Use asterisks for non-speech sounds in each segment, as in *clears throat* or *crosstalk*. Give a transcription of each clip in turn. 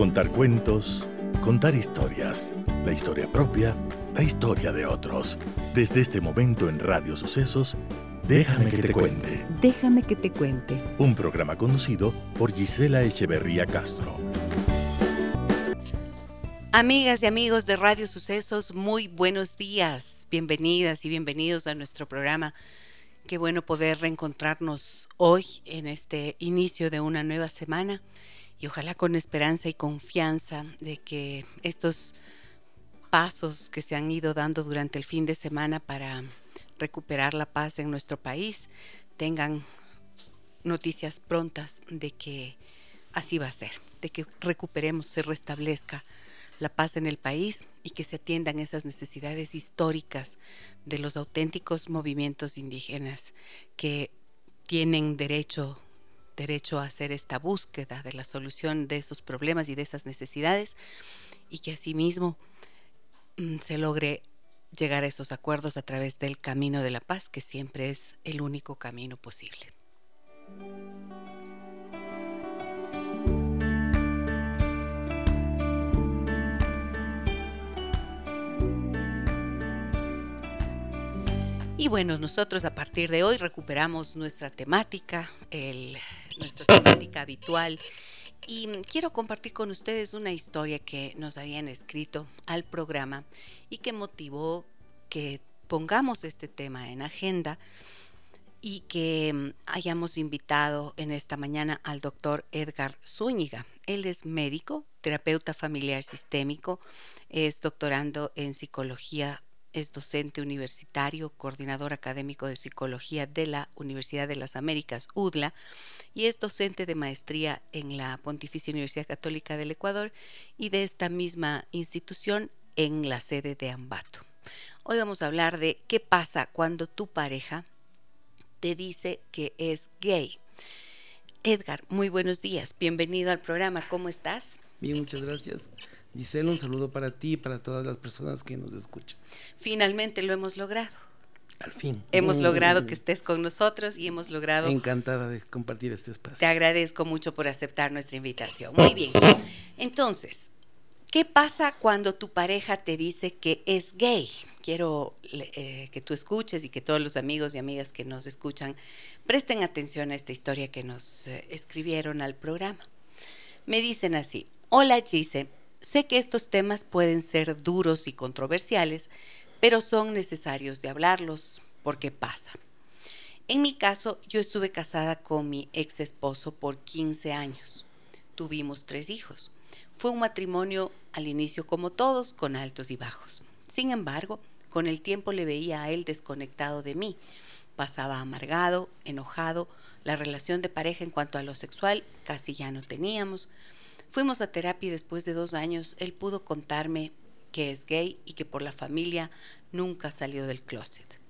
Contar cuentos, contar historias, la historia propia, la historia de otros. Desde este momento en Radio Sucesos, Déjame que te cuente. Déjame que te cuente. Un programa conducido por Gisela Echeverría Castro. Amigas y amigos de Radio Sucesos, muy buenos días. Bienvenidas y bienvenidos a nuestro programa. Qué bueno poder reencontrarnos hoy en este inicio de una nueva semana y ojalá con esperanza y confianza de que estos pasos que se han ido dando durante el fin de semana para recuperar la paz en nuestro país tengan noticias prontas de que así va a ser, de que recuperemos, se restablezca la paz en el país y que se atiendan esas necesidades históricas de los auténticos movimientos indígenas que tienen derecho derecho a hacer esta búsqueda de la solución de esos problemas y de esas necesidades y que asimismo mm, se logre llegar a esos acuerdos a través del camino de la paz, que siempre es el único camino posible. Y bueno, nosotros a partir de hoy recuperamos nuestra temática, nuestra temática habitual. Y quiero compartir con ustedes una historia que nos habían escrito al programa y que motivó que pongamos este tema en agenda y que hayamos invitado en esta mañana al doctor Edgar Zúñiga. Él es médico, terapeuta familiar sistémico, es doctorando en psicología es docente universitario, coordinador académico de psicología de la Universidad de las Américas, UDLA, y es docente de maestría en la Pontificia Universidad Católica del Ecuador y de esta misma institución en la sede de Ambato. Hoy vamos a hablar de qué pasa cuando tu pareja te dice que es gay. Edgar, muy buenos días, bienvenido al programa, ¿cómo estás? Bien, muchas gracias. Gisela, un saludo para ti y para todas las personas que nos escuchan. Finalmente lo hemos logrado. Al fin. Hemos logrado que estés con nosotros y hemos logrado... Encantada de compartir este espacio. Te agradezco mucho por aceptar nuestra invitación. Muy bien. Entonces, ¿qué pasa cuando tu pareja te dice que es gay? Quiero eh, que tú escuches y que todos los amigos y amigas que nos escuchan presten atención a esta historia que nos eh, escribieron al programa. Me dicen así, hola Gise, Sé que estos temas pueden ser duros y controversiales, pero son necesarios de hablarlos porque pasa. En mi caso, yo estuve casada con mi ex esposo por 15 años. Tuvimos tres hijos. Fue un matrimonio al inicio como todos, con altos y bajos. Sin embargo, con el tiempo le veía a él desconectado de mí. Pasaba amargado, enojado, la relación de pareja en cuanto a lo sexual casi ya no teníamos. Fuimos a terapia y después de dos años él pudo contarme que es gay y que por la familia nunca salió del closet.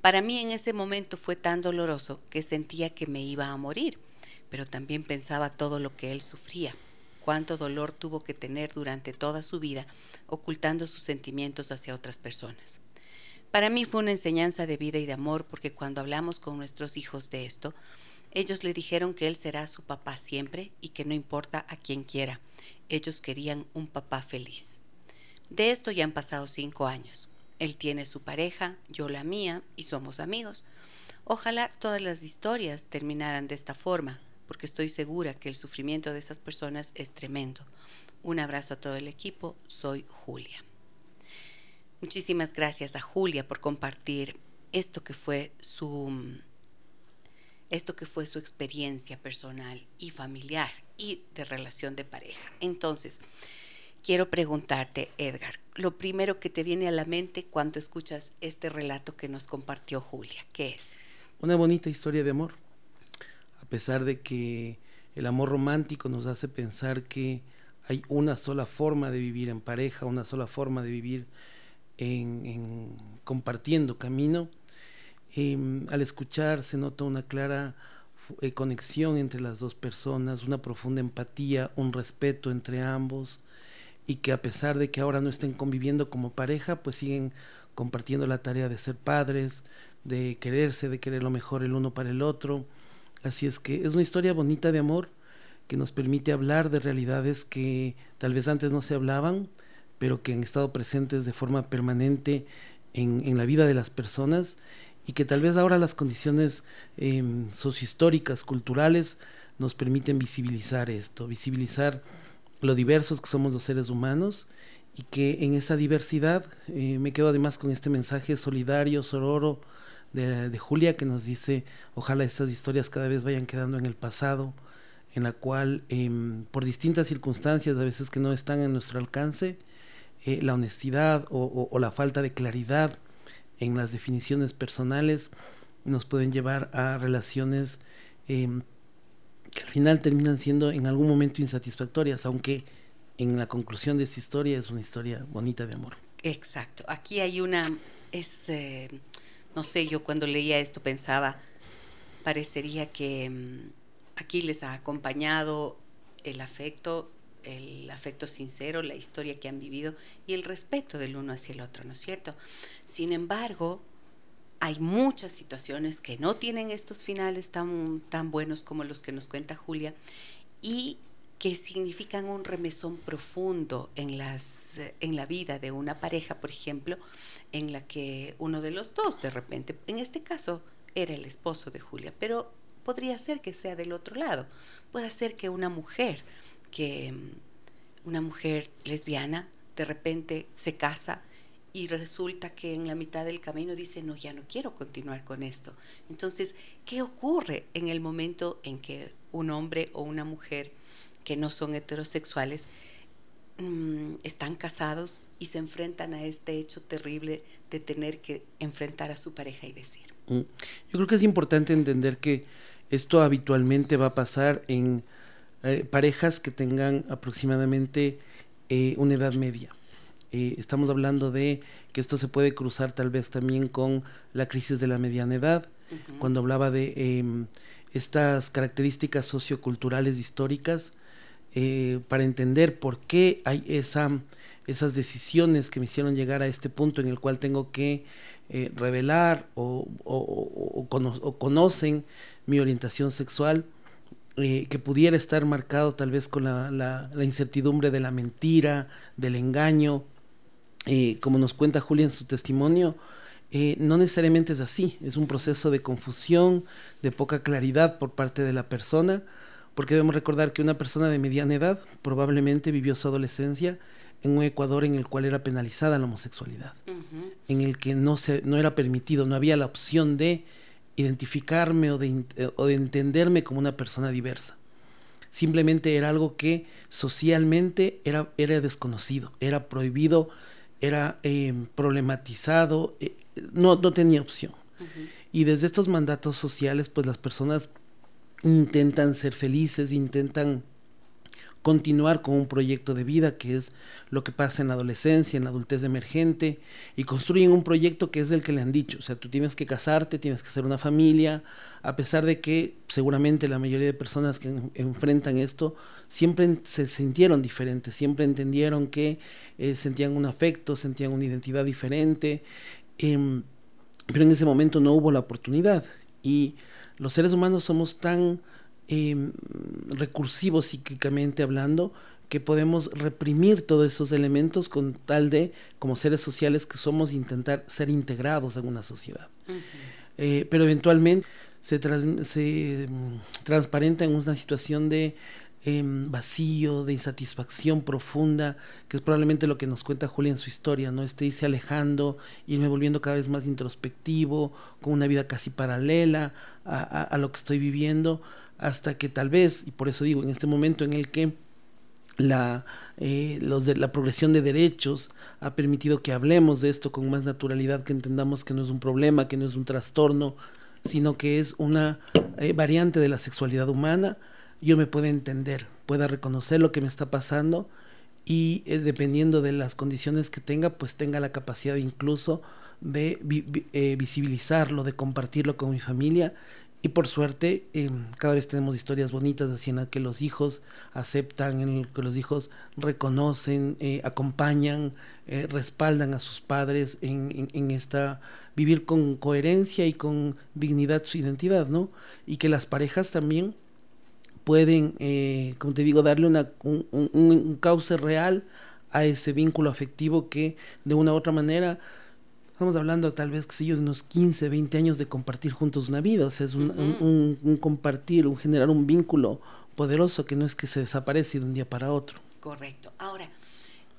Para mí en ese momento fue tan doloroso que sentía que me iba a morir, pero también pensaba todo lo que él sufría, cuánto dolor tuvo que tener durante toda su vida ocultando sus sentimientos hacia otras personas. Para mí fue una enseñanza de vida y de amor porque cuando hablamos con nuestros hijos de esto, ellos le dijeron que él será su papá siempre y que no importa a quien quiera. Ellos querían un papá feliz. De esto ya han pasado cinco años. Él tiene su pareja, yo la mía, y somos amigos. Ojalá todas las historias terminaran de esta forma, porque estoy segura que el sufrimiento de esas personas es tremendo. Un abrazo a todo el equipo, soy Julia. Muchísimas gracias a Julia por compartir esto que fue su esto que fue su experiencia personal y familiar y de relación de pareja. Entonces, quiero preguntarte, Edgar, lo primero que te viene a la mente cuando escuchas este relato que nos compartió Julia, ¿qué es? Una bonita historia de amor. A pesar de que el amor romántico nos hace pensar que hay una sola forma de vivir en pareja, una sola forma de vivir en, compartiendo camino, Em, al escuchar se nota una clara eh, conexión entre las dos personas, una profunda empatía, un respeto entre ambos y que a pesar de que ahora no estén conviviendo como pareja, pues siguen compartiendo la tarea de ser padres, de quererse, de querer lo mejor el uno para el otro. Así es que es una historia bonita de amor que nos permite hablar de realidades que tal vez antes no se hablaban, pero que han estado presentes de forma permanente en, la vida de las personas y que tal vez ahora las condiciones eh, sociohistóricas, culturales, nos permiten visibilizar esto, visibilizar lo diversos que somos los seres humanos y que en esa diversidad eh, me quedo además con este mensaje solidario, sororo de, Julia que nos dice ojalá estas historias cada vez vayan quedando en el pasado, en la cual em, por distintas circunstancias a veces que no están en nuestro alcance, eh, la honestidad o, la falta de claridad en las definiciones personales nos pueden llevar a relaciones em, que al final terminan siendo en algún momento insatisfactorias, aunque en la conclusión de esta historia es una historia bonita de amor. Exacto. Aquí hay una, es, eh, no sé, yo cuando leía esto pensaba, parecería que mm, aquí les ha acompañado el afecto, el afecto sincero, la historia que han vivido y el respeto del uno hacia el otro, ¿no es cierto? Sin embargo, hay muchas situaciones que no tienen estos finales tan, tan buenos como los que nos cuenta Julia y que significan un remesón profundo en, las, en la vida de una pareja, por ejemplo, en la que uno de los dos de repente, en este caso era el esposo de Julia, pero podría ser que sea del otro lado, puede ser que una mujer, que una mujer lesbiana de repente se casa y resulta que en la mitad del camino dice, no, ya no quiero continuar con esto. Entonces, ¿qué ocurre en el momento en que un hombre o una mujer que no son heterosexuales mm, están casados y se enfrentan a este hecho terrible de tener que enfrentar a su pareja y decir. Mm. Yo creo que es importante entender que esto habitualmente va a pasar en eh, parejas que tengan aproximadamente eh, una edad media. Eh, estamos hablando de que esto se puede cruzar tal vez también con la crisis de la mediana edad, cuando hablaba de em, estas características socioculturales históricas para entender por qué hay esa, esas decisiones que me hicieron llegar a este punto en el cual tengo que eh, revelar o, conocen mi orientación sexual, eh, que pudiera estar marcado tal vez con la, la, incertidumbre de la mentira, del engaño, como nos cuenta Julia en su testimonio, no necesariamente es así, es un proceso de confusión, de poca claridad por parte de la persona, porque debemos recordar que una persona de mediana edad probablemente vivió su adolescencia en un Ecuador en el cual era penalizada la homosexualidad, en el que no, se, no era permitido, no había la opción de identificarme o de, o de entenderme como una persona diversa. Simplemente era algo que socialmente era, era desconocido, era prohibido, era em, problematizado, eh, no, no tenía opción. Y desde estos mandatos sociales, pues las personas intentan ser felices, intentan continuar con un proyecto de vida que es lo que pasa en la adolescencia, en la adultez emergente, y construyen un proyecto que es el que le han dicho, o sea, tú tienes que casarte, tienes que hacer una familia, a pesar de que seguramente la mayoría de personas que enfrentan esto siempre se sintieron diferentes, siempre entendieron que eh, sentían un afecto, sentían una identidad diferente, em, pero en ese momento no hubo la oportunidad. Y los seres humanos somos tan em, recursivos psíquicamente hablando que podemos reprimir todos esos elementos con tal de, como seres sociales que somos, intentar ser integrados en una sociedad. Eh, pero eventualmente se, se mm, transparenta en una situación de Em, vacío, de insatisfacción profunda, que es probablemente lo que nos cuenta Julia en su historia, ¿no? Este irse alejando, irme volviendo cada vez más introspectivo, con una vida casi paralela a, lo que estoy viviendo, hasta que tal vez, y por eso digo, en este momento en el que la, eh, la progresión de derechos ha permitido que hablemos de esto con más naturalidad, que entendamos que no es un problema, que no es un trastorno, sino que es una eh, variante de la sexualidad humana, yo me pueda entender, pueda reconocer lo que me está pasando y eh, dependiendo de las condiciones que tenga, pues tenga la capacidad incluso de visibilizarlo, de compartirlo con mi familia. Y por suerte, em, cada vez tenemos historias bonitas así en las que los hijos aceptan, en que los hijos reconocen, eh, acompañan, respaldan a sus padres en, en, esta vivir con coherencia y con dignidad su identidad, ¿no? Y que las parejas también pueden, eh, como te digo, darle una, un, un, cauce real a ese vínculo afectivo que de una u otra manera, estamos hablando tal vez, que sé yo, de unos 15, 20 años de compartir juntos una vida, o sea, es un, un compartir, un generar un vínculo poderoso que no es que se desaparece de un día para otro. Correcto. Ahora,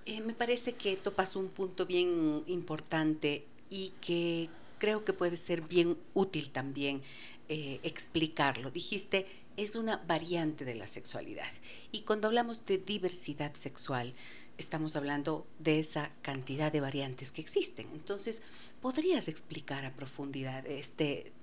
eh, me parece que topas un punto bien importante y que creo que puede ser bien útil también eh, explicarlo. Dijiste, es una variante de la sexualidad. Y cuando hablamos de diversidad sexual, estamos hablando de esa cantidad de variantes que existen. Entonces, ¿podrías explicar a profundidad este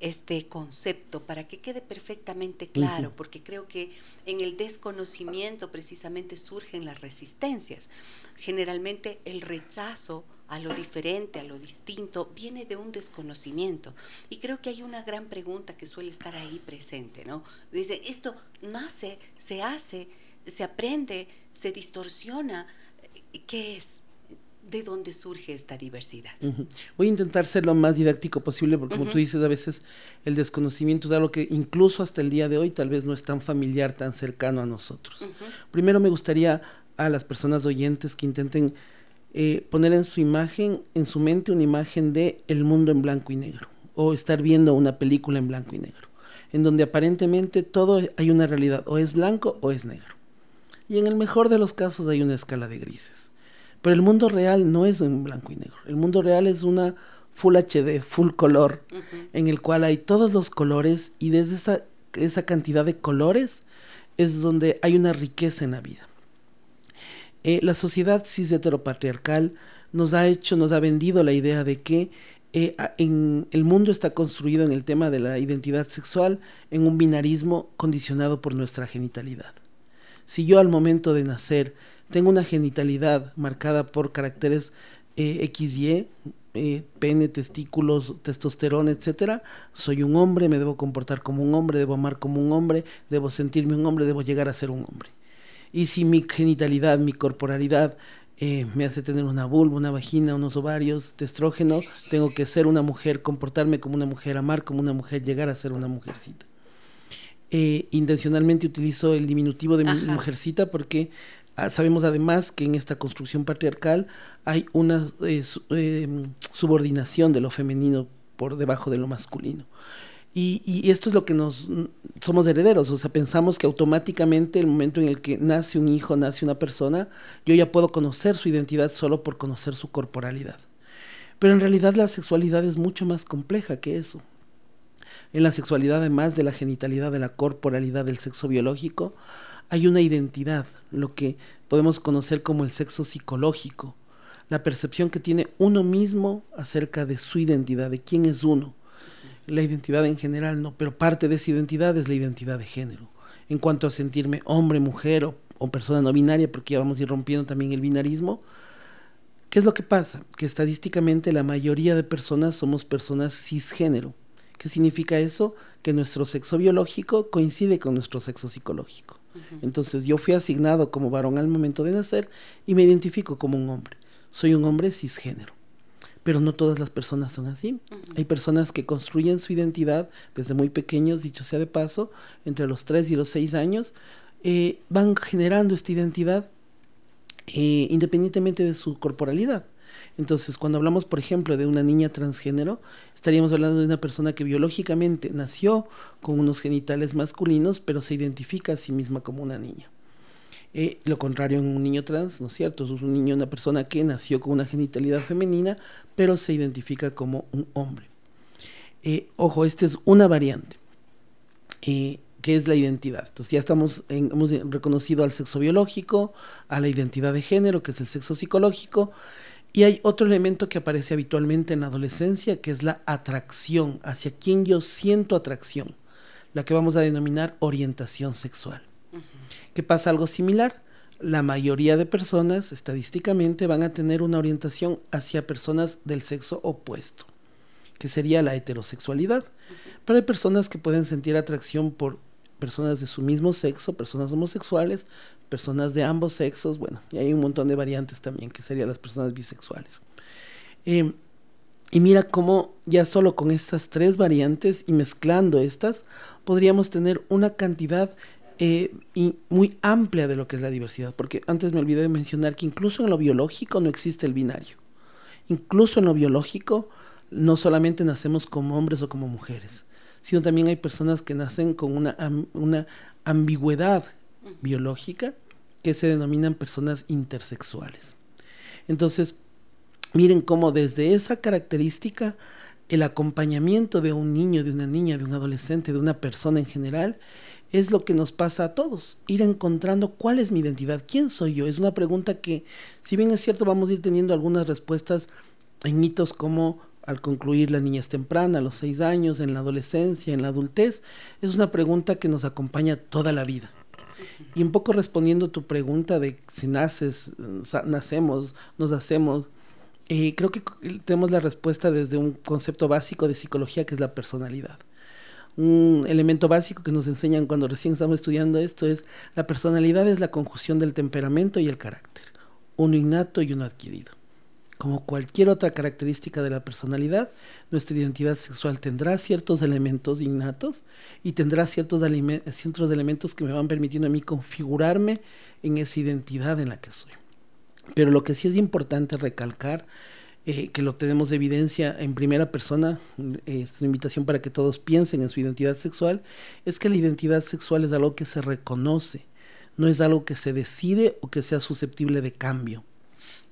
este concepto para que quede perfectamente claro, porque creo que en el desconocimiento precisamente surgen las resistencias. Generalmente el rechazo a lo diferente, a lo distinto, viene de un desconocimiento. Y creo que hay una gran pregunta que suele estar ahí presente, ¿no? Dice, esto nace, se hace, se aprende, se distorsiona. ¿Qué es? de dónde surge esta diversidad. Voy a intentar ser lo más didáctico posible, porque como tú dices, a veces el desconocimiento es algo que incluso hasta el día de hoy tal vez no es tan familiar, tan cercano a nosotros. Primero me gustaría a las personas oyentes que intenten eh, poner en su imagen, en su mente, una imagen de el mundo en blanco y negro, o estar viendo una película en blanco y negro, en donde aparentemente todo hay una realidad, o es blanco o es negro. Y en el mejor de los casos hay una escala de grises. Pero el mundo real no es en blanco y negro. El mundo real es una full HD, full color, en el cual hay todos los colores y desde esa, esa cantidad de colores es donde hay una riqueza en la vida. Eh, la sociedad cis heteropatriarcal nos ha hecho, nos ha vendido la idea de que eh, en, el mundo está construido en el tema de la identidad sexual en un binarismo condicionado por nuestra genitalidad. Si yo al momento de nacer tengo una genitalidad marcada por caracteres eh, XY, eh, pene, testículos, testosterona, etcétera, soy un hombre, me debo comportar como un hombre, debo amar como un hombre, debo sentirme un hombre, debo llegar a ser un hombre. Y si mi genitalidad, mi corporalidad eh, me hace tener una vulva, una vagina, unos ovarios, estrógeno, tengo que ser una mujer, comportarme como una mujer, amar como una mujer, llegar a ser una mujercita. Intencionalmente utilizo el diminutivo de mujercita porque Ah, sabemos además que en esta construcción patriarcal hay una eh, em, subordinación de lo femenino por debajo de lo masculino. Y, esto es lo que nos somos herederos, o sea, pensamos que automáticamente el momento en el que nace un hijo, nace una persona, yo ya puedo conocer su identidad solo por conocer su corporalidad. Pero en realidad la sexualidad es mucho más compleja que eso. En la sexualidad, además de la genitalidad, de la corporalidad, del sexo biológico, hay una identidad, lo que podemos conocer como el sexo psicológico, la percepción que tiene uno mismo acerca de su identidad, de quién es uno. La identidad en general no, pero parte de esa identidad es la identidad de género. En cuanto a sentirme hombre, mujer o, persona no binaria, porque ya vamos a ir rompiendo también el binarismo, ¿qué es lo que pasa? Que estadísticamente la mayoría de personas somos personas cisgénero. ¿Qué significa eso? Que nuestro sexo biológico coincide con nuestro sexo psicológico. Entonces yo fui asignado como varón al momento de nacer y me identifico como un hombre. Soy un hombre cisgénero. Pero no todas las personas son así. Hay personas que construyen su identidad desde muy pequeños, dicho sea de paso, entre los 3 y los 6 años, eh, van generando esta identidad eh, independientemente de su corporalidad. Entonces, cuando hablamos, por ejemplo, de una niña transgénero, estaríamos hablando de una persona que biológicamente nació con unos genitales masculinos, pero se identifica a sí misma como una niña. Eh, lo contrario en un niño trans, ¿no es cierto? Es un niño, una persona que nació con una genitalidad femenina, pero se identifica como un hombre. Eh, ojo, esta es una variante, eh, que es la identidad. Entonces ya estamos hemos reconocido al sexo biológico, a la identidad de género, que es el sexo psicológico, y hay otro elemento que aparece habitualmente en la adolescencia, que es la atracción, hacia quien yo siento atracción, la que vamos a denominar orientación sexual. ¿Qué pasa algo similar? La mayoría de personas, estadísticamente, van a tener una orientación hacia personas del sexo opuesto, que sería la heterosexualidad. Pero hay personas que pueden sentir atracción por personas de su mismo sexo, personas homosexuales, personas de ambos sexos, bueno, y hay un montón de variantes también, que serían las personas bisexuales. Em, y mira cómo ya solo con estas tres variantes y mezclando estas, podríamos tener una cantidad eh, y muy amplia de lo que es la diversidad, porque antes me olvidé de mencionar que incluso en lo biológico no existe el binario. Incluso en lo biológico no solamente nacemos como hombres o como mujeres, sino también hay personas que nacen con una, una ambigüedad biológica que se denominan personas intersexuales. Entonces, miren cómo desde esa característica el acompañamiento de un niño, de una niña, de un adolescente, de una persona en general, es lo que nos pasa a todos, ir encontrando cuál es mi identidad, quién soy yo. Es una pregunta que, si bien es cierto, vamos a ir teniendo algunas respuestas en hitos como al concluir la niñez temprana, a los seis años, en la adolescencia, en la adultez, es una pregunta que nos acompaña toda la vida. Y un poco respondiendo tu pregunta de si naces, nacemos, nos hacemos, eh, creo que tenemos la respuesta desde un concepto básico de psicología que es la personalidad. Un elemento básico que nos enseñan cuando recién estamos estudiando esto es la personalidad es la conjunción del temperamento y el carácter, uno innato y uno adquirido. Como cualquier otra característica de la personalidad, nuestra identidad sexual tendrá ciertos elementos innatos y tendrá ciertos, elementos que me van permitiendo a mí configurarme en esa identidad en la que soy. Pero lo que sí es importante recalcar, eh, que lo tenemos de evidencia en primera persona, es una invitación para que todos piensen en su identidad sexual, es que la identidad sexual es algo que se reconoce, no es algo que se decide o que sea susceptible de cambio.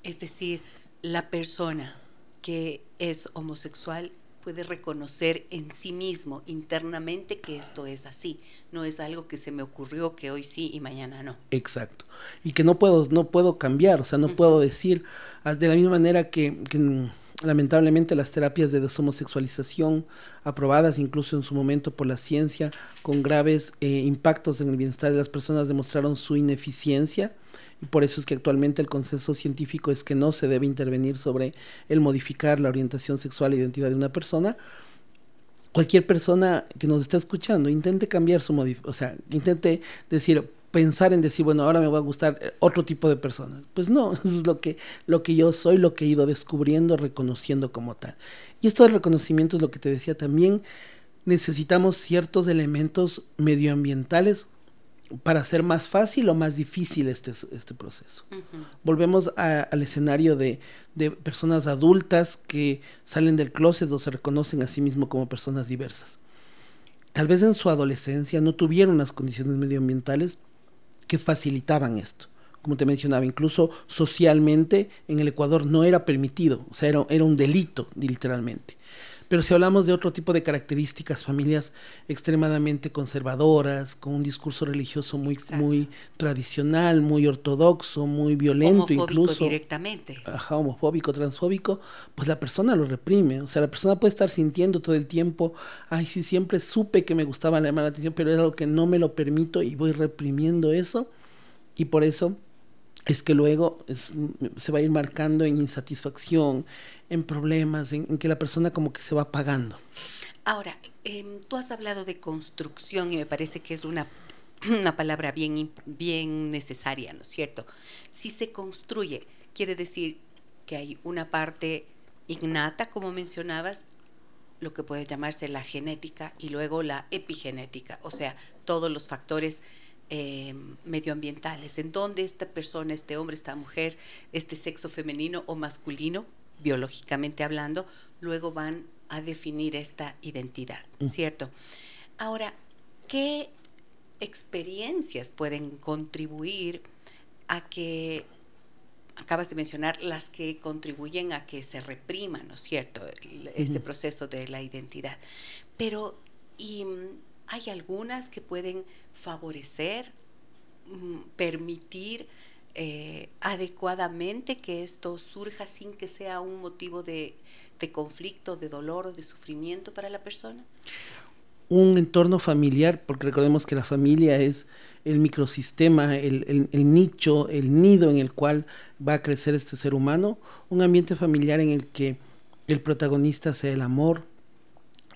Es decir, la persona que es homosexual puede reconocer en sí mismo internamente que esto es así, no es algo que se me ocurrió que hoy sí y mañana no. Exacto. Y que no puedo no puedo cambiar, o sea, no puedo decir ah, de la misma manera que, que lamentablemente las terapias de deshomosexualización aprobadas incluso en su momento por la ciencia con graves eh, impactos en el bienestar de las personas demostraron su ineficiencia por eso es que actualmente el consenso científico es que no se debe intervenir sobre el modificar la orientación sexual e identidad de una persona. Cualquier persona que nos está escuchando intente cambiar su o sea, intente decir, pensar en decir, bueno, ahora me va a gustar eh, otro tipo de personas. Pues no, *laughs* eso es lo que, lo que yo soy, lo que he ido descubriendo, reconociendo como tal. Y esto del reconocimiento es lo que te decía también, necesitamos ciertos elementos medioambientales para hacer más fácil o más difícil este, este proceso. Volvemos al escenario de, de, personas adultas que salen del closet o se reconocen a sí mismos como personas diversas. Tal vez en su adolescencia no tuvieron las condiciones medioambientales que facilitaban esto. Como te mencionaba, incluso socialmente en el Ecuador no era permitido, o sea, era, era un delito literalmente. Pero si hablamos de otro tipo de características, familias extremadamente conservadoras, con un discurso religioso muy, muy tradicional, muy ortodoxo, muy violento homofóbico incluso. directamente. Ajá, homofóbico, transfóbico, pues la persona lo reprime. O sea, la persona puede estar sintiendo todo el tiempo, ay, sí, siempre supe que me gustaba llamar la atención, pero era algo que no me lo permito y voy reprimiendo eso. Y por eso es que luego se va a ir marcando en insatisfacción, en problemas, en, que la persona como que se va apagando. Ahora, em, tú has hablado de construcción y me parece que es una, *clears throat* una palabra bien, bien necesaria, ¿no es cierto? Si se construye, quiere decir que hay una parte innata, como mencionabas, lo que puede llamarse la genética y luego la epigenética, o sea, todos los factores eh, medioambientales, en donde esta persona, este hombre, esta mujer, este sexo femenino o masculino, biológicamente hablando, luego van a definir esta identidad, mm. ¿cierto? Ahora, ¿qué experiencias pueden contribuir a que, acabas de mencionar, las que contribuyen a que se reprima, ¿no es cierto?, ese proceso de la identidad. Pero, ¿y hay algunas que pueden favorecer, mm, permitir eh, adecuadamente que esto surja sin que sea un motivo de, conflicto, de dolor o de sufrimiento para la persona? Un entorno familiar, porque recordemos que la familia es el microsistema, el, nicho, el nido en el cual va a crecer este ser humano, un ambiente familiar en el que el protagonista sea el amor,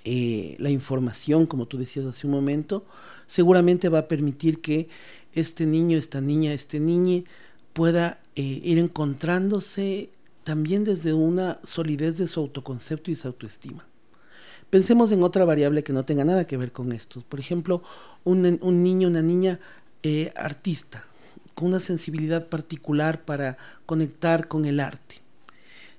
eh, la información, como tú decías hace un momento, seguramente va a permitir que este niño, esta niña, este niño pueda eh, ir encontrándose también desde una solidez de su autoconcepto y su autoestima. Pensemos en otra variable que no tenga nada que ver con esto. Por ejemplo, un, un niño, una niña eh, artista, con una sensibilidad particular para conectar con el arte.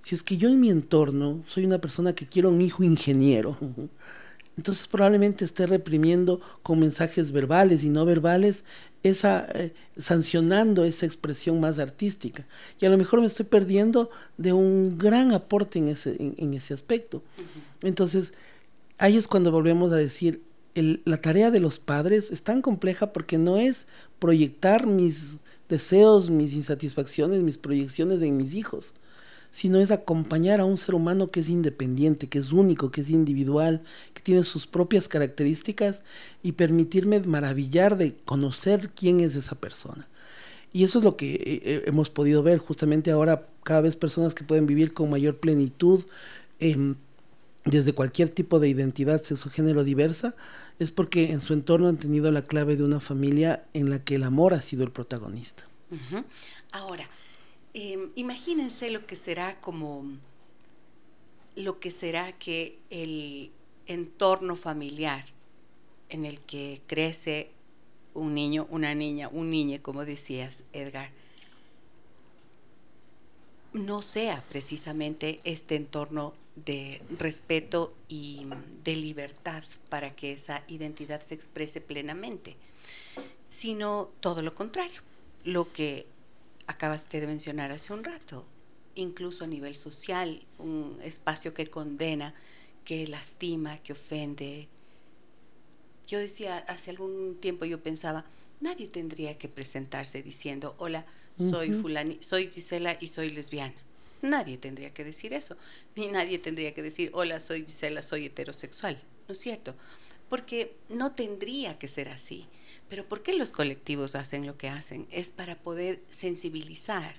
Si es que yo en mi entorno soy una persona que quiero un hijo ingeniero, *laughs* entonces probablemente esté reprimiendo con mensajes verbales y no verbales esa eh, sancionando esa expresión más artística. Y a lo mejor me estoy perdiendo de un gran aporte en ese en, ese aspecto. Entonces ahí es cuando volvemos a decir la tarea de los padres es tan compleja porque no es proyectar mis deseos mis insatisfacciones mis proyecciones en mis hijos sino es acompañar a un ser humano que es independiente, que es único, que es individual, que tiene sus propias características y permitirme maravillar de conocer quién es esa persona. Y eso es lo que eh, eh, hemos podido ver justamente ahora, cada vez personas que pueden vivir con mayor plenitud em, desde cualquier tipo de identidad sexo-género diversa, es porque en su entorno han tenido la clave de una familia en la que el amor ha sido el protagonista. Ahora, Em, imagínense lo que será como lo que será que el entorno familiar en el que crece un niño, una niña, un niño, como decías, Edgar, no sea precisamente este entorno de respeto y de libertad para que esa identidad se exprese plenamente, sino todo lo contrario, lo que acabaste de mencionar hace un rato, incluso a nivel social, un espacio que condena, que lastima, que ofende. Yo decía, hace algún tiempo yo pensaba, nadie tendría que presentarse diciendo, hola, soy fulani, soy Gisela y soy lesbiana. Nadie tendría que decir eso, ni nadie tendría que decir, hola, soy Gisela, soy heterosexual, ¿no es cierto? Porque no tendría que ser así. Pero ¿por qué los colectivos hacen lo que hacen? Es para poder sensibilizar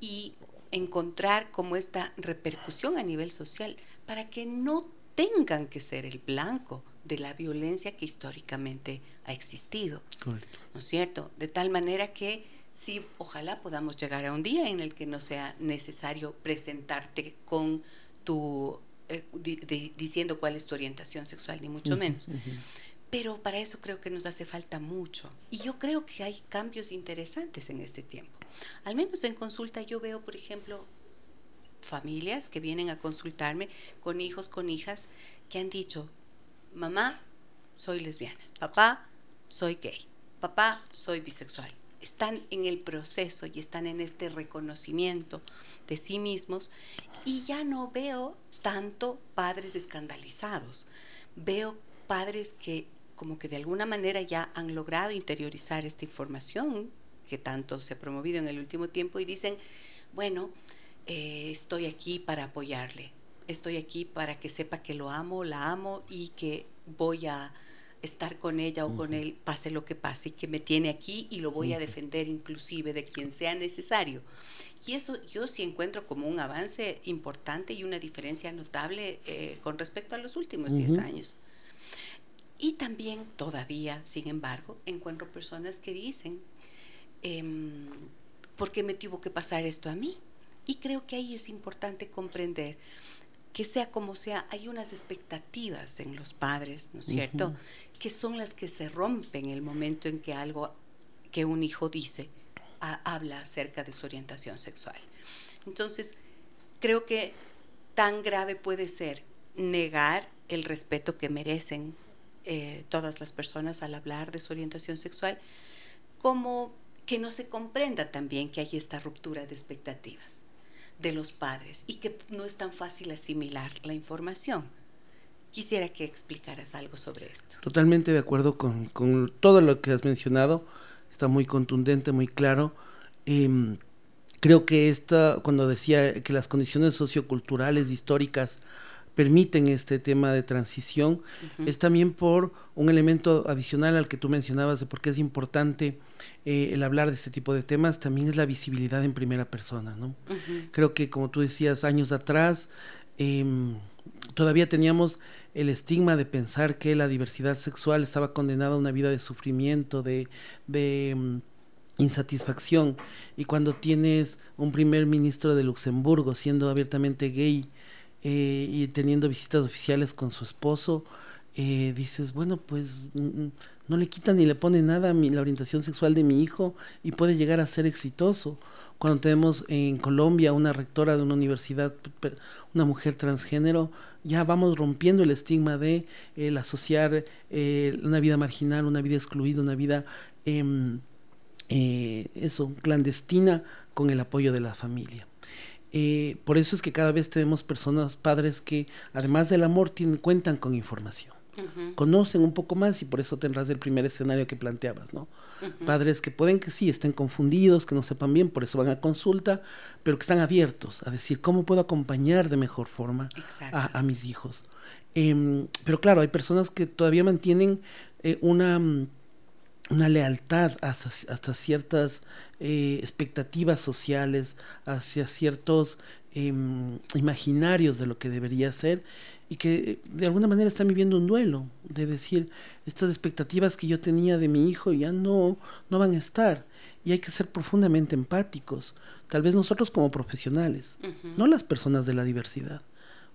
y encontrar como esta repercusión a nivel social, para que no tengan que ser el blanco de la violencia que históricamente ha existido. ¿No es cierto? De tal manera que sí, ojalá podamos llegar a un día en el que no sea necesario presentarte con tu eh, diciendo cuál es tu orientación sexual, ni mucho menos. Pero para eso creo que nos hace falta mucho. Y yo creo que hay cambios interesantes en este tiempo. Al menos en consulta yo veo, por ejemplo, familias que vienen a consultarme con hijos, con hijas, que han dicho, mamá, soy lesbiana, papá, soy gay, papá, soy bisexual. Están en el proceso y están en este reconocimiento de sí mismos y ya no veo tanto padres escandalizados. Veo padres que como que de alguna manera ya han logrado interiorizar esta información que tanto se ha promovido en el último tiempo y dicen, bueno, eh, estoy aquí para apoyarle, estoy aquí para que sepa que lo amo, la amo y que voy a estar con ella o con él, pase lo que pase, y que me tiene aquí y lo voy a defender inclusive de quien sea necesario. Y eso yo sí encuentro como un avance importante y una diferencia notable eh, con respecto a los últimos 10 años. Y también todavía, sin embargo, encuentro personas que dicen, em, ¿por qué me tuvo que pasar esto a mí? Y creo que ahí es importante comprender que sea como sea, hay unas expectativas en los padres, ¿no es cierto? Que son las que se rompen el momento en que algo que un hijo dice habla acerca de su orientación sexual. Entonces, creo que tan grave puede ser negar el respeto que merecen eh, todas las personas al hablar de su orientación sexual, como que no se comprenda también que hay esta ruptura de expectativas de los padres y que no es tan fácil asimilar la información. Quisiera que explicaras algo sobre esto. Totalmente de acuerdo con, con todo lo que has mencionado, está muy contundente, muy claro. Em, creo que esta, cuando decía que las condiciones socioculturales, históricas, permiten este tema de transición es también por un elemento adicional al que tú mencionabas de por qué es importante eh, el hablar de este tipo de temas, también es la visibilidad en primera persona. ¿no? Creo que como tú decías años atrás, em, todavía teníamos el estigma de pensar que la diversidad sexual estaba condenada a una vida de sufrimiento, de, de em, insatisfacción. Y cuando tienes un primer ministro de Luxemburgo siendo abiertamente gay, eh, y teniendo visitas oficiales con su esposo, eh, dices, bueno, pues no le quita ni le pone nada a mi, la orientación sexual de mi hijo y puede llegar a ser exitoso. Cuando tenemos en Colombia una rectora de una universidad, una mujer transgénero, ya vamos rompiendo el estigma de el asociar eh, una vida marginal, una vida excluida, una vida em, eh, eso, clandestina con el apoyo de la familia. Eh, por eso es que cada vez tenemos personas, padres que además del amor tienen, cuentan con información. Conocen un poco más y por eso tendrás el primer escenario que planteabas, ¿no? Padres que pueden que sí estén confundidos, que no sepan bien, por eso van a consulta, pero que están abiertos a decir cómo puedo acompañar de mejor forma a, mis hijos. Em, pero claro, hay personas que todavía mantienen eh, una, una lealtad hasta, ciertas eh, expectativas sociales, hacia ciertos em, imaginarios de lo que debería ser y que eh, de alguna manera están viviendo un duelo, de decir, estas expectativas que yo tenía de mi hijo ya no, no van a estar. Y hay que ser profundamente empáticos, tal vez nosotros como profesionales, no las personas de la diversidad.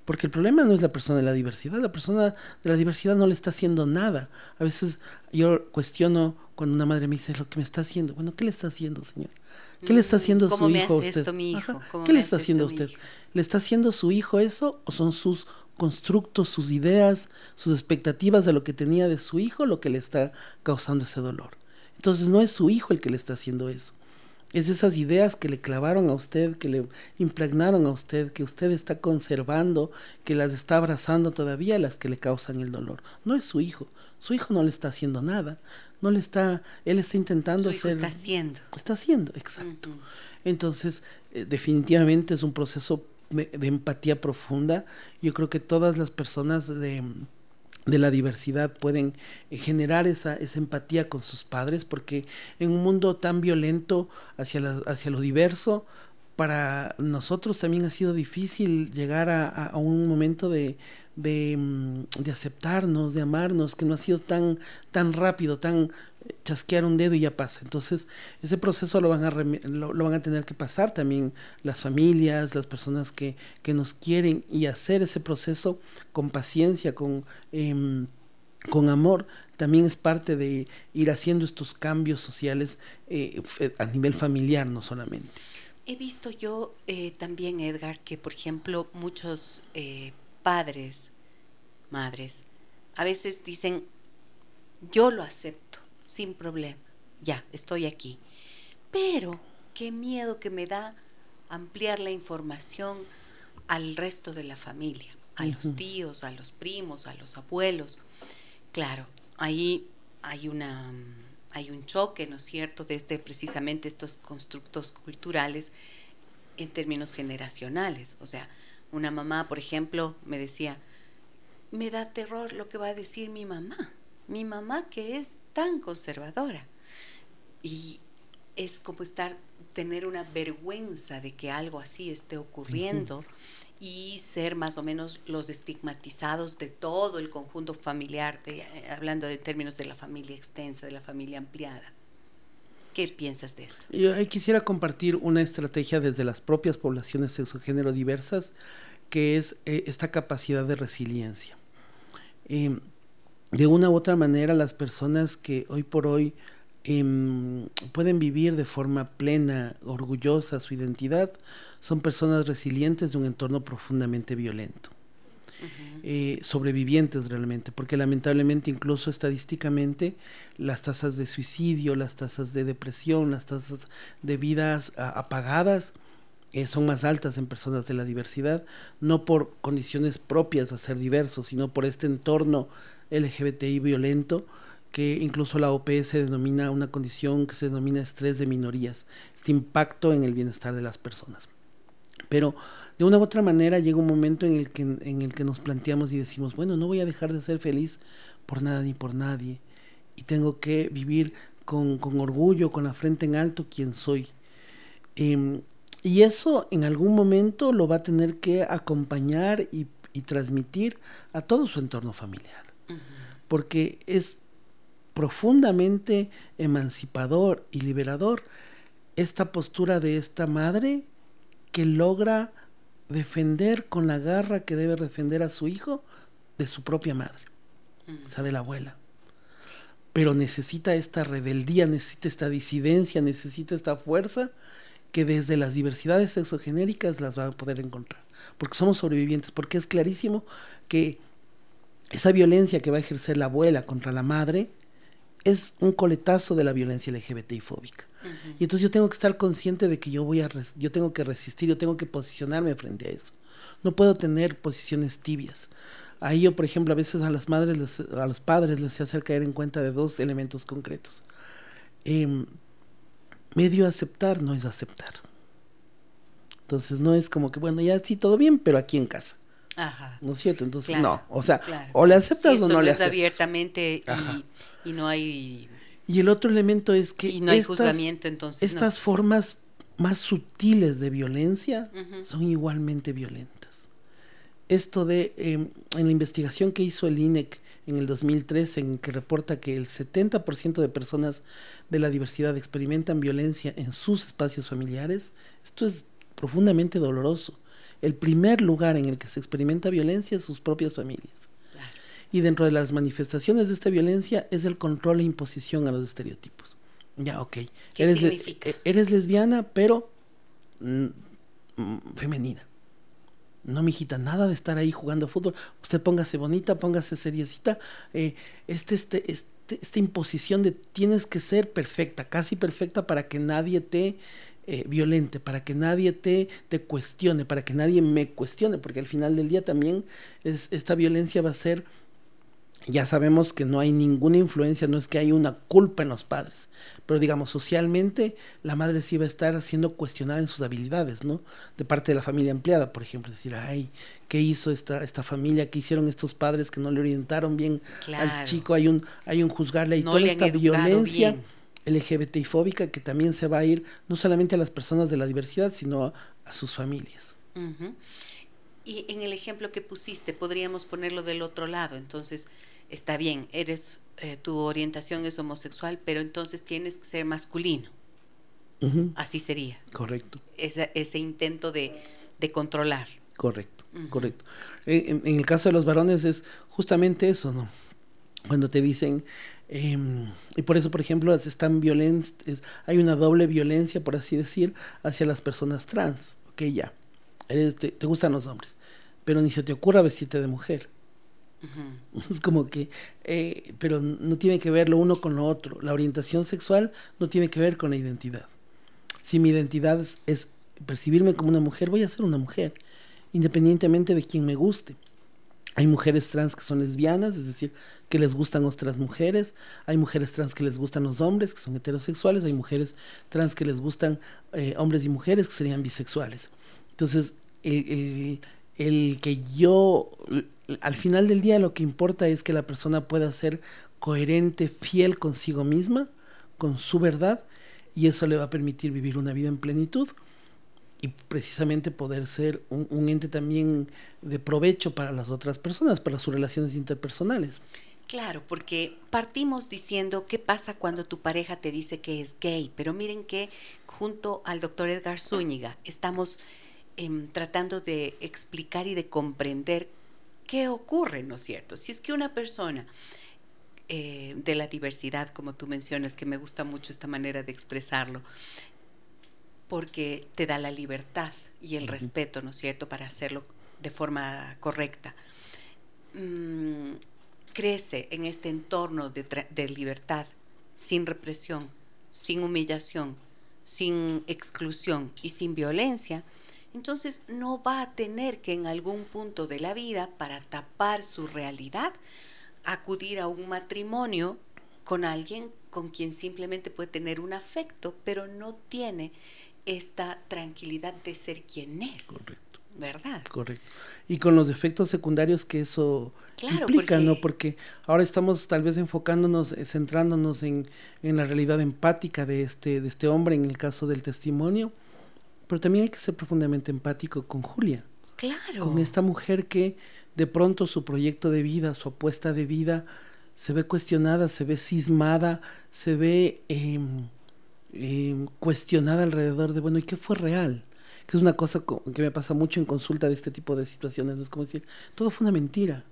Porque el problema no es la persona de la diversidad, la persona de la diversidad no le está haciendo nada. A veces yo cuestiono cuando una madre me dice lo que me está haciendo. Bueno, ¿qué le está haciendo, señor? ¿Qué le está mm, haciendo su hijo a usted? ¿Qué le está haciendo a usted? ¿Le está haciendo su hijo eso o son sus constructos, sus ideas, sus expectativas de lo que tenía de su hijo lo que le está causando ese dolor. Entonces no es su hijo el que le está haciendo eso. Es esas ideas que le clavaron a usted, que le impregnaron a usted, que usted está conservando, que las está abrazando todavía, las que le causan el dolor. No es su hijo. Su hijo no le está haciendo nada. No le está, él está intentando su hijo está haciendo. Está haciendo, exacto. Entonces, eh, definitivamente es un proceso de empatía profunda. Yo creo que todas las personas de, de la diversidad pueden eh, generar esa, esa, empatía con sus padres, porque en un mundo tan violento hacia, hacia lo diverso, para nosotros también ha sido difícil llegar a, a un momento de, de, mm, de, aceptarnos, de amarnos, que no ha sido tan, tan rápido, tan chasquear un dedo y ya pasa. Entonces, ese proceso lo van a, lo, van a tener que pasar también las familias, las personas que, que nos quieren y hacer ese proceso con paciencia, con, em, con amor, también es parte de ir haciendo estos cambios sociales eh, a nivel familiar, no solamente. He visto yo eh, también, Edgar, que por ejemplo muchos eh, padres, madres, a veces dicen, yo lo acepto sin problema, ya, estoy aquí. Pero qué miedo que me da ampliar la información al resto de la familia, a los tíos, a los primos, a los abuelos. Claro, ahí hay una hay un choque, ¿no es cierto?, desde precisamente estos constructos culturales en términos generacionales. O sea, una mamá, por ejemplo, me decía, me da terror lo que va a decir mi mamá. Mi mamá que es tan conservadora. Y es como estar, tener una vergüenza de que algo así esté ocurriendo y ser más o menos los estigmatizados de todo el conjunto familiar, eh, hablando de términos de la familia extensa, de la familia ampliada. ¿Qué piensas de esto? Yo quisiera compartir una estrategia desde las propias poblaciones sexogénero diversas, que es eh, esta capacidad de resiliencia. Eh, de una u otra manera las personas que hoy por hoy em, pueden vivir de forma plena, orgullosa su identidad, son personas resilientes de un entorno profundamente violento. Eh, sobrevivientes realmente, porque lamentablemente incluso estadísticamente las tasas de suicidio, las tasas de depresión, las tasas de vidas apagadas eh, son más altas en personas de la diversidad, no por condiciones propias de ser diversos, sino por este entorno LGBTI violento, que incluso la OPS denomina una condición que se denomina estrés de minorías, este impacto en el bienestar de las personas. Pero de una u otra manera llega un momento en el que, en el que nos planteamos y decimos, bueno, no voy a dejar de ser feliz por nada ni por nadie, y tengo que vivir con, orgullo, con la frente en alto, quien soy. Em, y eso en algún momento lo va a tener que acompañar y transmitir a todo su entorno familiar porque es profundamente emancipador y liberador esta postura de esta madre que logra defender con la garra que debe defender a su hijo de su propia madre, o sea, de la abuela. pero necesita esta rebeldía, necesita esta disidencia, necesita esta fuerza que desde las diversidades sexogenéricas las va a poder encontrar, porque somos sobrevivientes, porque es clarísimo que esa violencia que va a ejercer la abuela contra la madre es un coletazo de la violencia LGBTI fóbica. Y entonces yo tengo que estar consciente de que yo voy a yo tengo que resistir, yo tengo que posicionarme frente a eso. No puedo tener posiciones tibias. Ahí yo, por ejemplo, a veces a las madres, a los padres les hacer caer en cuenta de dos elementos concretos. Em, medio aceptar no es aceptar. Entonces no es como que, bueno, ya sí, todo bien, pero aquí en casa. Ajá. ¿No es cierto? Entonces, no. O sea, o le aceptas o no, le aceptas. abiertamente y, no hay... Y el otro elemento es que... Y no hay juzgamiento, entonces. Estas formas más sutiles de violencia son igualmente violentas. Esto de, em, en la investigación que hizo el INEC en el 2003, en que reporta que el 70% de personas de la diversidad experimentan violencia en sus espacios familiares, esto es profundamente doloroso el primer lugar en el que se experimenta violencia es sus propias familias. Y dentro de las manifestaciones de esta violencia es el control e imposición a los estereotipos. Ya, ok. ¿Qué eres, significa? Eh, eres lesbiana, pero mm, mm, femenina. No, mijita, nada de estar ahí jugando fútbol. Usted póngase bonita, póngase seriecita. Eh, este, este, este, esta imposición de tienes que ser perfecta, casi perfecta para que nadie te eh, violente, para que nadie te, te cuestione, para que nadie me cuestione, porque al final del día también es, esta violencia va a ser, ya sabemos que no hay ninguna influencia, no es que hay una culpa en los padres, pero digamos, socialmente la madre sí va a estar siendo cuestionada en sus habilidades, ¿no? De parte de la familia empleada, por ejemplo, decir, ay, ¿qué hizo esta, esta familia? ¿Qué hicieron estos padres que no le orientaron bien al chico? Hay un, hay un juzgarle y toda esta violencia. Fóbica que también se va a ir no solamente a las personas de la diversidad, sino a, sus familias. Y en el ejemplo que pusiste, podríamos ponerlo del otro lado. Entonces, está bien, eres eh, tu orientación es homosexual, pero entonces tienes que ser masculino. Así sería. Correcto. Ese, ese intento de, de, controlar. Correcto, correcto. En, en, el caso de los varones es justamente eso, ¿no? Cuando te dicen, Em, y por eso, por ejemplo, están hay una doble violencia, por así decir, hacia las personas trans. Ok, ya, eres, te, gustan los hombres, pero ni se te ocurra vestirte de mujer. Es como que, eh, pero no tiene que ver lo uno con lo otro. La orientación sexual no tiene que ver con la identidad. Si mi identidad es percibirme como una mujer, voy a ser una mujer, independientemente de quién me guste. Hay mujeres trans que son lesbianas, es decir, que les gustan otras mujeres. Hay mujeres trans que les gustan los hombres, que son heterosexuales. Hay mujeres trans que les gustan eh, hombres y mujeres, que serían bisexuales. Entonces, el, el, que yo, al final del día lo que importa es que la persona pueda ser coherente, fiel consigo misma, con su verdad, y eso le va a permitir vivir una vida en plenitud y precisamente poder ser un, ente también de provecho para las otras personas, para sus relaciones interpersonales. Claro, porque partimos diciendo qué pasa cuando tu pareja te dice que es gay, pero miren que junto al doctor Edgar Zúñiga estamos em, tratando de explicar y de comprender qué ocurre, ¿no es cierto? Si es que una persona eh, de la diversidad, como tú mencionas, que me gusta mucho esta manera de expresarlo, porque te da la libertad y el respeto, ¿no es cierto?, para hacerlo de forma correcta. Mm, crece en este entorno de, de libertad, sin represión, sin humillación, sin exclusión y sin violencia, entonces no va a tener que en algún punto de la vida, para tapar su realidad, acudir a un matrimonio con alguien con quien simplemente puede tener un afecto, pero no tiene esta tranquilidad de ser quien es. Correcto. ¿Verdad? Correcto. Y con los efectos secundarios que eso implica, ¿no? Porque ahora estamos tal vez enfocándonos, eh, centrándonos en, en, la realidad empática de este, de este hombre en el caso del testimonio, pero también hay que ser profundamente empático con Julia. Claro. Con esta mujer que de pronto su proyecto de vida, su apuesta de vida, se ve cuestionada, se ve cismada, se ve eh, eh, cuestionada alrededor de, bueno, ¿y qué fue real? Que es una cosa que me pasa mucho en consulta de este tipo de situaciones, ¿no? es como decir, todo fue una mentira.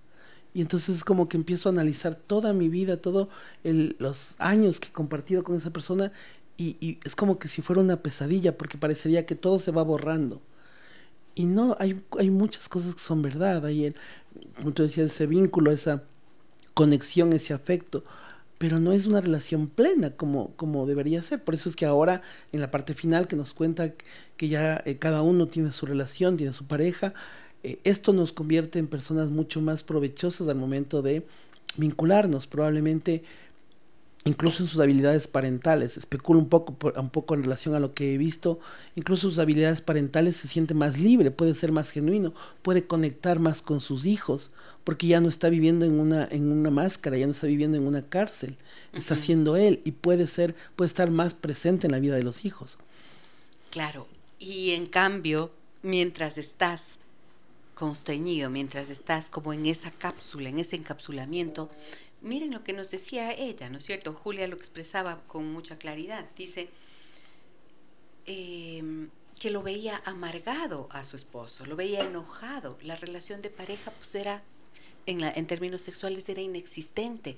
Y entonces es como que empiezo a analizar toda mi vida, todos los años que he compartido con esa persona y, es como que si fuera una pesadilla porque parecería que todo se va borrando. Y no, hay, hay muchas cosas que son verdad. Hay, el, como tú decías, ese vínculo, esa conexión, ese afecto pero no es una relación plena como, como debería ser. Por eso es que ahora, en la parte final que nos cuenta que ya eh, cada uno tiene su relación, tiene su pareja, eh, esto nos convierte en personas mucho más provechosas al momento de vincularnos. Probablemente incluso en sus habilidades parentales. Especulo un poco, un poco en relación a lo que he visto. Incluso sus habilidades parentales se siente más libre, puede ser más genuino, puede conectar más con sus hijos, porque ya no está viviendo en una, en una máscara, ya no está viviendo en una cárcel. Está siendo él y puede ser, puede estar más presente en la vida de los hijos. Claro. Y en cambio, mientras estás constreñido, mientras estás como en esa cápsula, en ese encapsulamiento, miren lo que nos decía ella, ¿no es cierto? Julia lo expresaba con mucha claridad. Dice em, que lo veía amargado a su esposo, lo veía enojado. La relación de pareja pues era, en, la, en términos sexuales, era inexistente.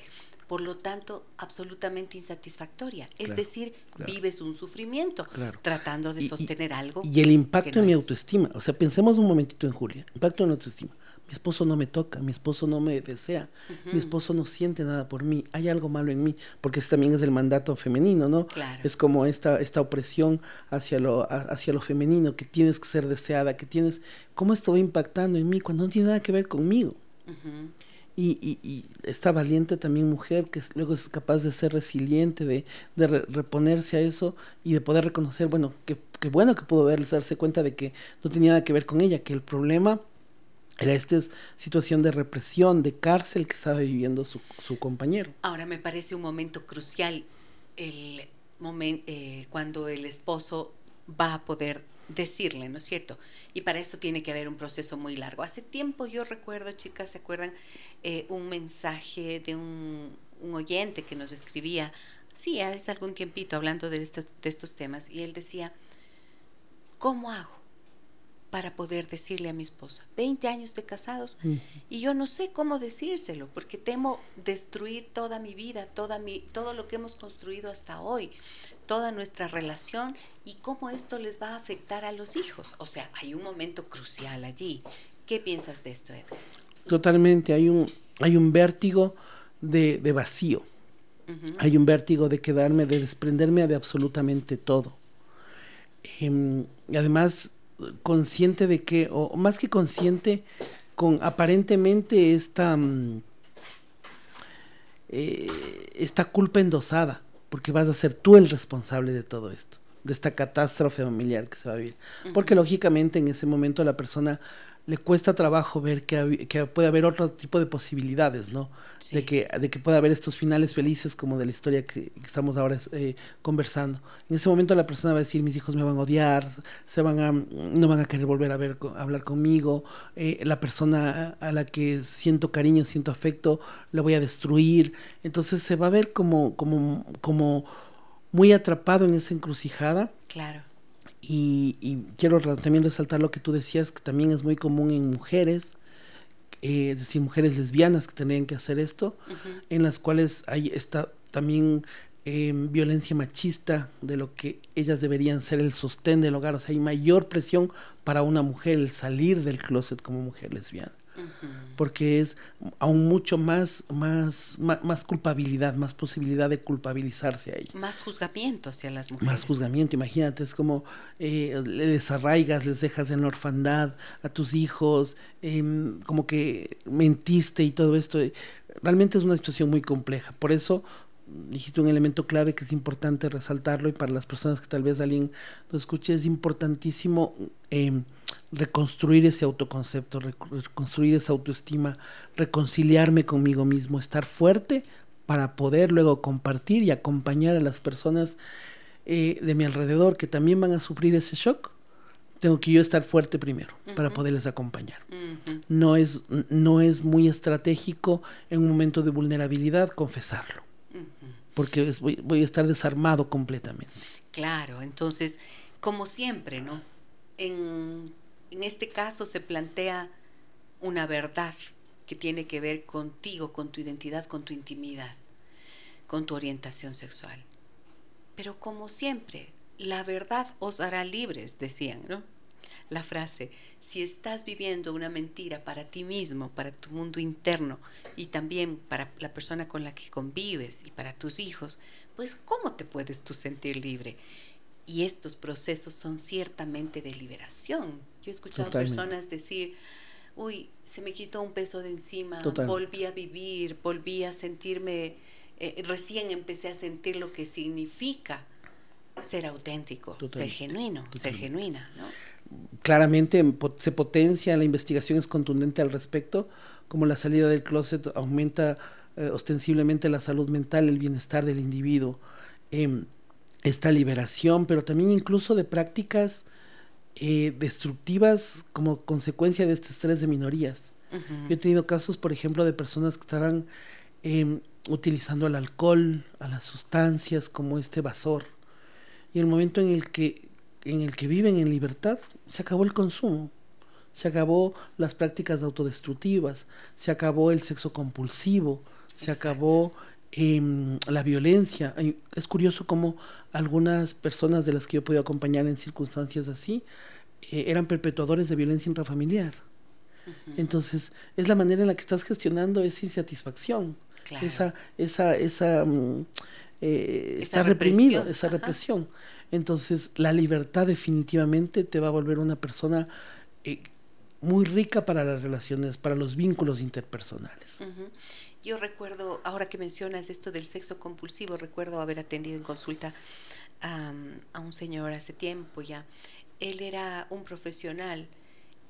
Por lo tanto, absolutamente insatisfactoria. Es decir, vives un sufrimiento tratando de sostener algo. Y el impacto en mi autoestima. O sea, pensemos un momentito en Julia. Impacto en la autoestima mi esposo no me toca, mi esposo no me desea, mi esposo no siente nada por mí, hay algo malo en mí, porque ese también es el mandato femenino, ¿no? Es como esta, esta opresión hacia lo, hacia lo femenino, que tienes que ser deseada, que tienes, ¿cómo esto va impactando en mí cuando no tiene nada que ver conmigo? y, y, y, esta valiente también mujer que luego es capaz de ser resiliente, de, de reponerse a eso y de poder reconocer, bueno, que, bueno que pudo darse cuenta de que no tenía nada que ver con ella, que el problema era esta situación de represión, de cárcel que estaba viviendo su, su compañero. Ahora me parece un momento crucial el momento eh, cuando el esposo va a poder decirle, ¿no es cierto? Y para eso tiene que haber un proceso muy largo. Hace tiempo yo recuerdo, chicas, ¿se acuerdan? Eh, un mensaje de un, un, oyente que nos escribía, sí, hace algún tiempito hablando de, de estos temas, y él decía, ¿cómo hago? Para poder decirle a mi esposa. 20 años de casados y yo no sé cómo decírselo porque temo destruir toda mi vida, toda mi, todo lo que hemos construido hasta hoy, toda nuestra relación y cómo esto les va a afectar a los hijos. O sea, hay un momento crucial allí. ¿Qué piensas de esto, Edgar? Totalmente, hay un, hay un vértigo de, vacío. Hay un vértigo de quedarme, de desprenderme de absolutamente todo. Em, y además consciente de que, o más que consciente, con aparentemente esta, mm, eh, esta culpa endosada, porque vas a ser tú el responsable de todo esto, de esta catástrofe familiar que se va a vivir. Porque lógicamente en ese momento la persona le cuesta trabajo ver que, que, puede haber otro tipo de posibilidades, ¿no? De, que, de que pueda haber estos finales felices como de la historia que, estamos ahora eh, conversando. En ese momento la persona va a decir, mis hijos me van a odiar, se van a, no van a querer volver a, ver, a hablar conmigo, eh, la persona a la que siento cariño, siento afecto, la voy a destruir. Entonces se va a ver como, como, como muy atrapado en esa encrucijada. Claro y, quiero también resaltar lo que tú decías, que también es muy común en mujeres, eh, es decir, mujeres lesbianas que tendrían que hacer esto, en las cuales hay está también em, violencia machista de lo que ellas deberían ser el sostén del hogar, o sea, hay mayor presión para una mujer el salir del closet como mujer lesbiana porque es aún mucho más, más, más, culpabilidad, más posibilidad de culpabilizarse a ella. Más juzgamiento hacia las mujeres. Más juzgamiento, imagínate, es como eh, les arraigas, les dejas en la orfandad a tus hijos, em, como que mentiste y todo esto. Realmente es una situación muy compleja, por eso dijiste un elemento clave que es importante resaltarlo y para las personas que tal vez alguien lo escuche es importantísimo eh, reconstruir ese autoconcepto, reconstruir esa autoestima, reconciliarme conmigo mismo, estar fuerte para poder luego compartir y acompañar a las personas eh, de mi alrededor que también van a sufrir ese shock. Tengo que yo estar fuerte primero para poderles acompañar. no, es, no es muy estratégico en un momento de vulnerabilidad confesarlo, porque voy, voy a estar desarmado completamente. Claro, entonces, como siempre, ¿no? En en este caso se plantea una verdad que tiene que ver contigo, con tu identidad, con tu intimidad, con tu orientación sexual. Pero como siempre, la verdad os hará libres, decían, ¿no? La frase, si estás viviendo una mentira para ti mismo, para tu mundo interno y también para la persona con la que convives y para tus hijos, pues ¿cómo te puedes tú sentir libre? Y estos procesos son ciertamente de liberación. Yo he escuchado personas decir, uy, se me quitó un peso de encima, volví a vivir, volví a sentirme, eh, recién empecé a sentir lo que significa ser auténtico, ser genuino, ser genuina, ¿no? Claramente se potencia, la investigación es contundente al respecto, como la salida del closet aumenta eh, ostensiblemente la salud mental, el bienestar del individuo. Em, esta liberación, pero también incluso de prácticas eh, destructivas como consecuencia de este estrés de minorías. Yo he tenido casos, por ejemplo, de personas que estaban em, utilizando el alcohol, a las sustancias como este vasor. Y el momento en el que en el que viven en libertad, se acabó el consumo, se acabó las prácticas autodestructivas, se acabó el sexo compulsivo, se acabó em, la violencia. Es curioso cómo algunas personas de las que yo he podido acompañar en circunstancias así eh, eran perpetuadores de violencia intrafamiliar. Entonces, es la manera en la que estás gestionando esa insatisfacción, esa, esa, esa, mm, eh, está reprimido, esa represión. Entonces, la libertad definitivamente te va a volver una persona eh, muy rica para las relaciones, para los vínculos interpersonales. Yo recuerdo, ahora que mencionas esto del sexo compulsivo, recuerdo haber atendido en consulta a un señor hace tiempo ya. Él era un profesional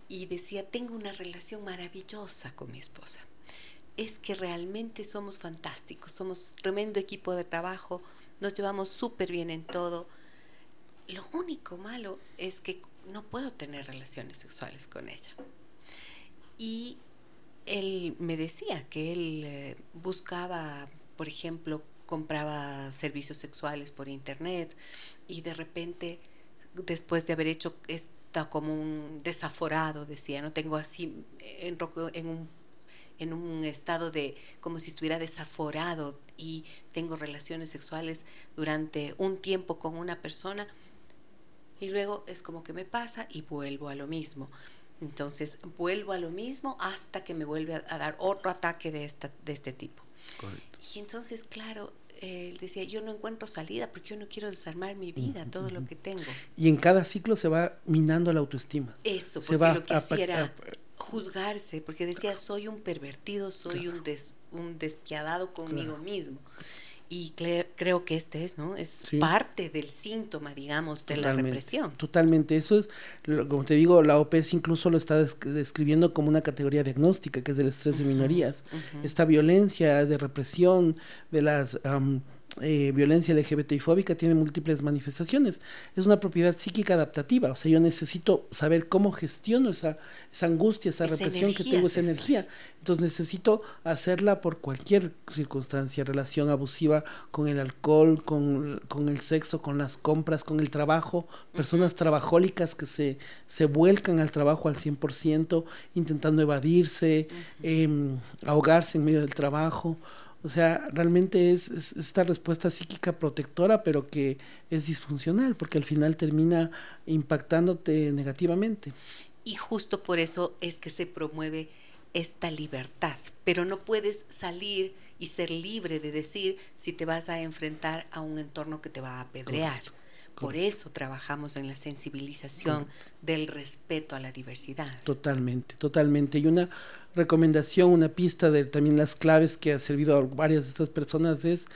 y decía, tengo una relación maravillosa con mi esposa. Es que realmente somos fantásticos, somos tremendo equipo de trabajo, nos llevamos súper bien en todo. Lo único malo es que no puedo tener relaciones sexuales con ella. Y él me decía que él eh, buscaba, por ejemplo, compraba servicios sexuales por internet y de repente, después de haber hecho está como un desaforado, decía, no tengo así en un en un estado de como si estuviera desaforado y tengo relaciones sexuales durante un tiempo con una persona y luego es como que me pasa y vuelvo a lo mismo. Entonces vuelvo a lo mismo hasta que me vuelve a, dar otro ataque de, esta, de este tipo. Y entonces, claro, él decía, yo no encuentro salida porque yo no quiero desarmar mi vida, todo lo que tengo. Y en cada ciclo se va minando la autoestima. Eso, porque lo que hacía era juzgarse, porque decía, soy un pervertido, soy un, un despiadado conmigo mismo y creo que este es, ¿no? Es parte del síntoma, digamos, de la represión. Totalmente, eso es, como te digo, la OPS incluso lo está describiendo como una categoría diagnóstica, que es del estrés de minorías. Esta violencia de represión de las eh, violencia LGBTI fóbica tiene múltiples manifestaciones. Es una propiedad psíquica adaptativa, o sea, yo necesito saber cómo gestiono esa, esa angustia, esa, represión que tengo, esa energía. Entonces necesito hacerla por cualquier circunstancia, relación abusiva con el alcohol, con, el sexo, con las compras, con el trabajo, personas trabajólicas que se, se vuelcan al trabajo al 100%, intentando evadirse, em, ahogarse en medio del trabajo. O sea, realmente es, esta respuesta psíquica protectora, pero que es disfuncional, porque al final termina impactándote negativamente. Y justo por eso es que se promueve esta libertad, pero no puedes salir y ser libre de decir si te vas a enfrentar a un entorno que te va a apedrear. Por eso trabajamos en la sensibilización del respeto a la diversidad. Totalmente, totalmente. Y una recomendación, una pista de también las claves que ha servido a varias de estas personas es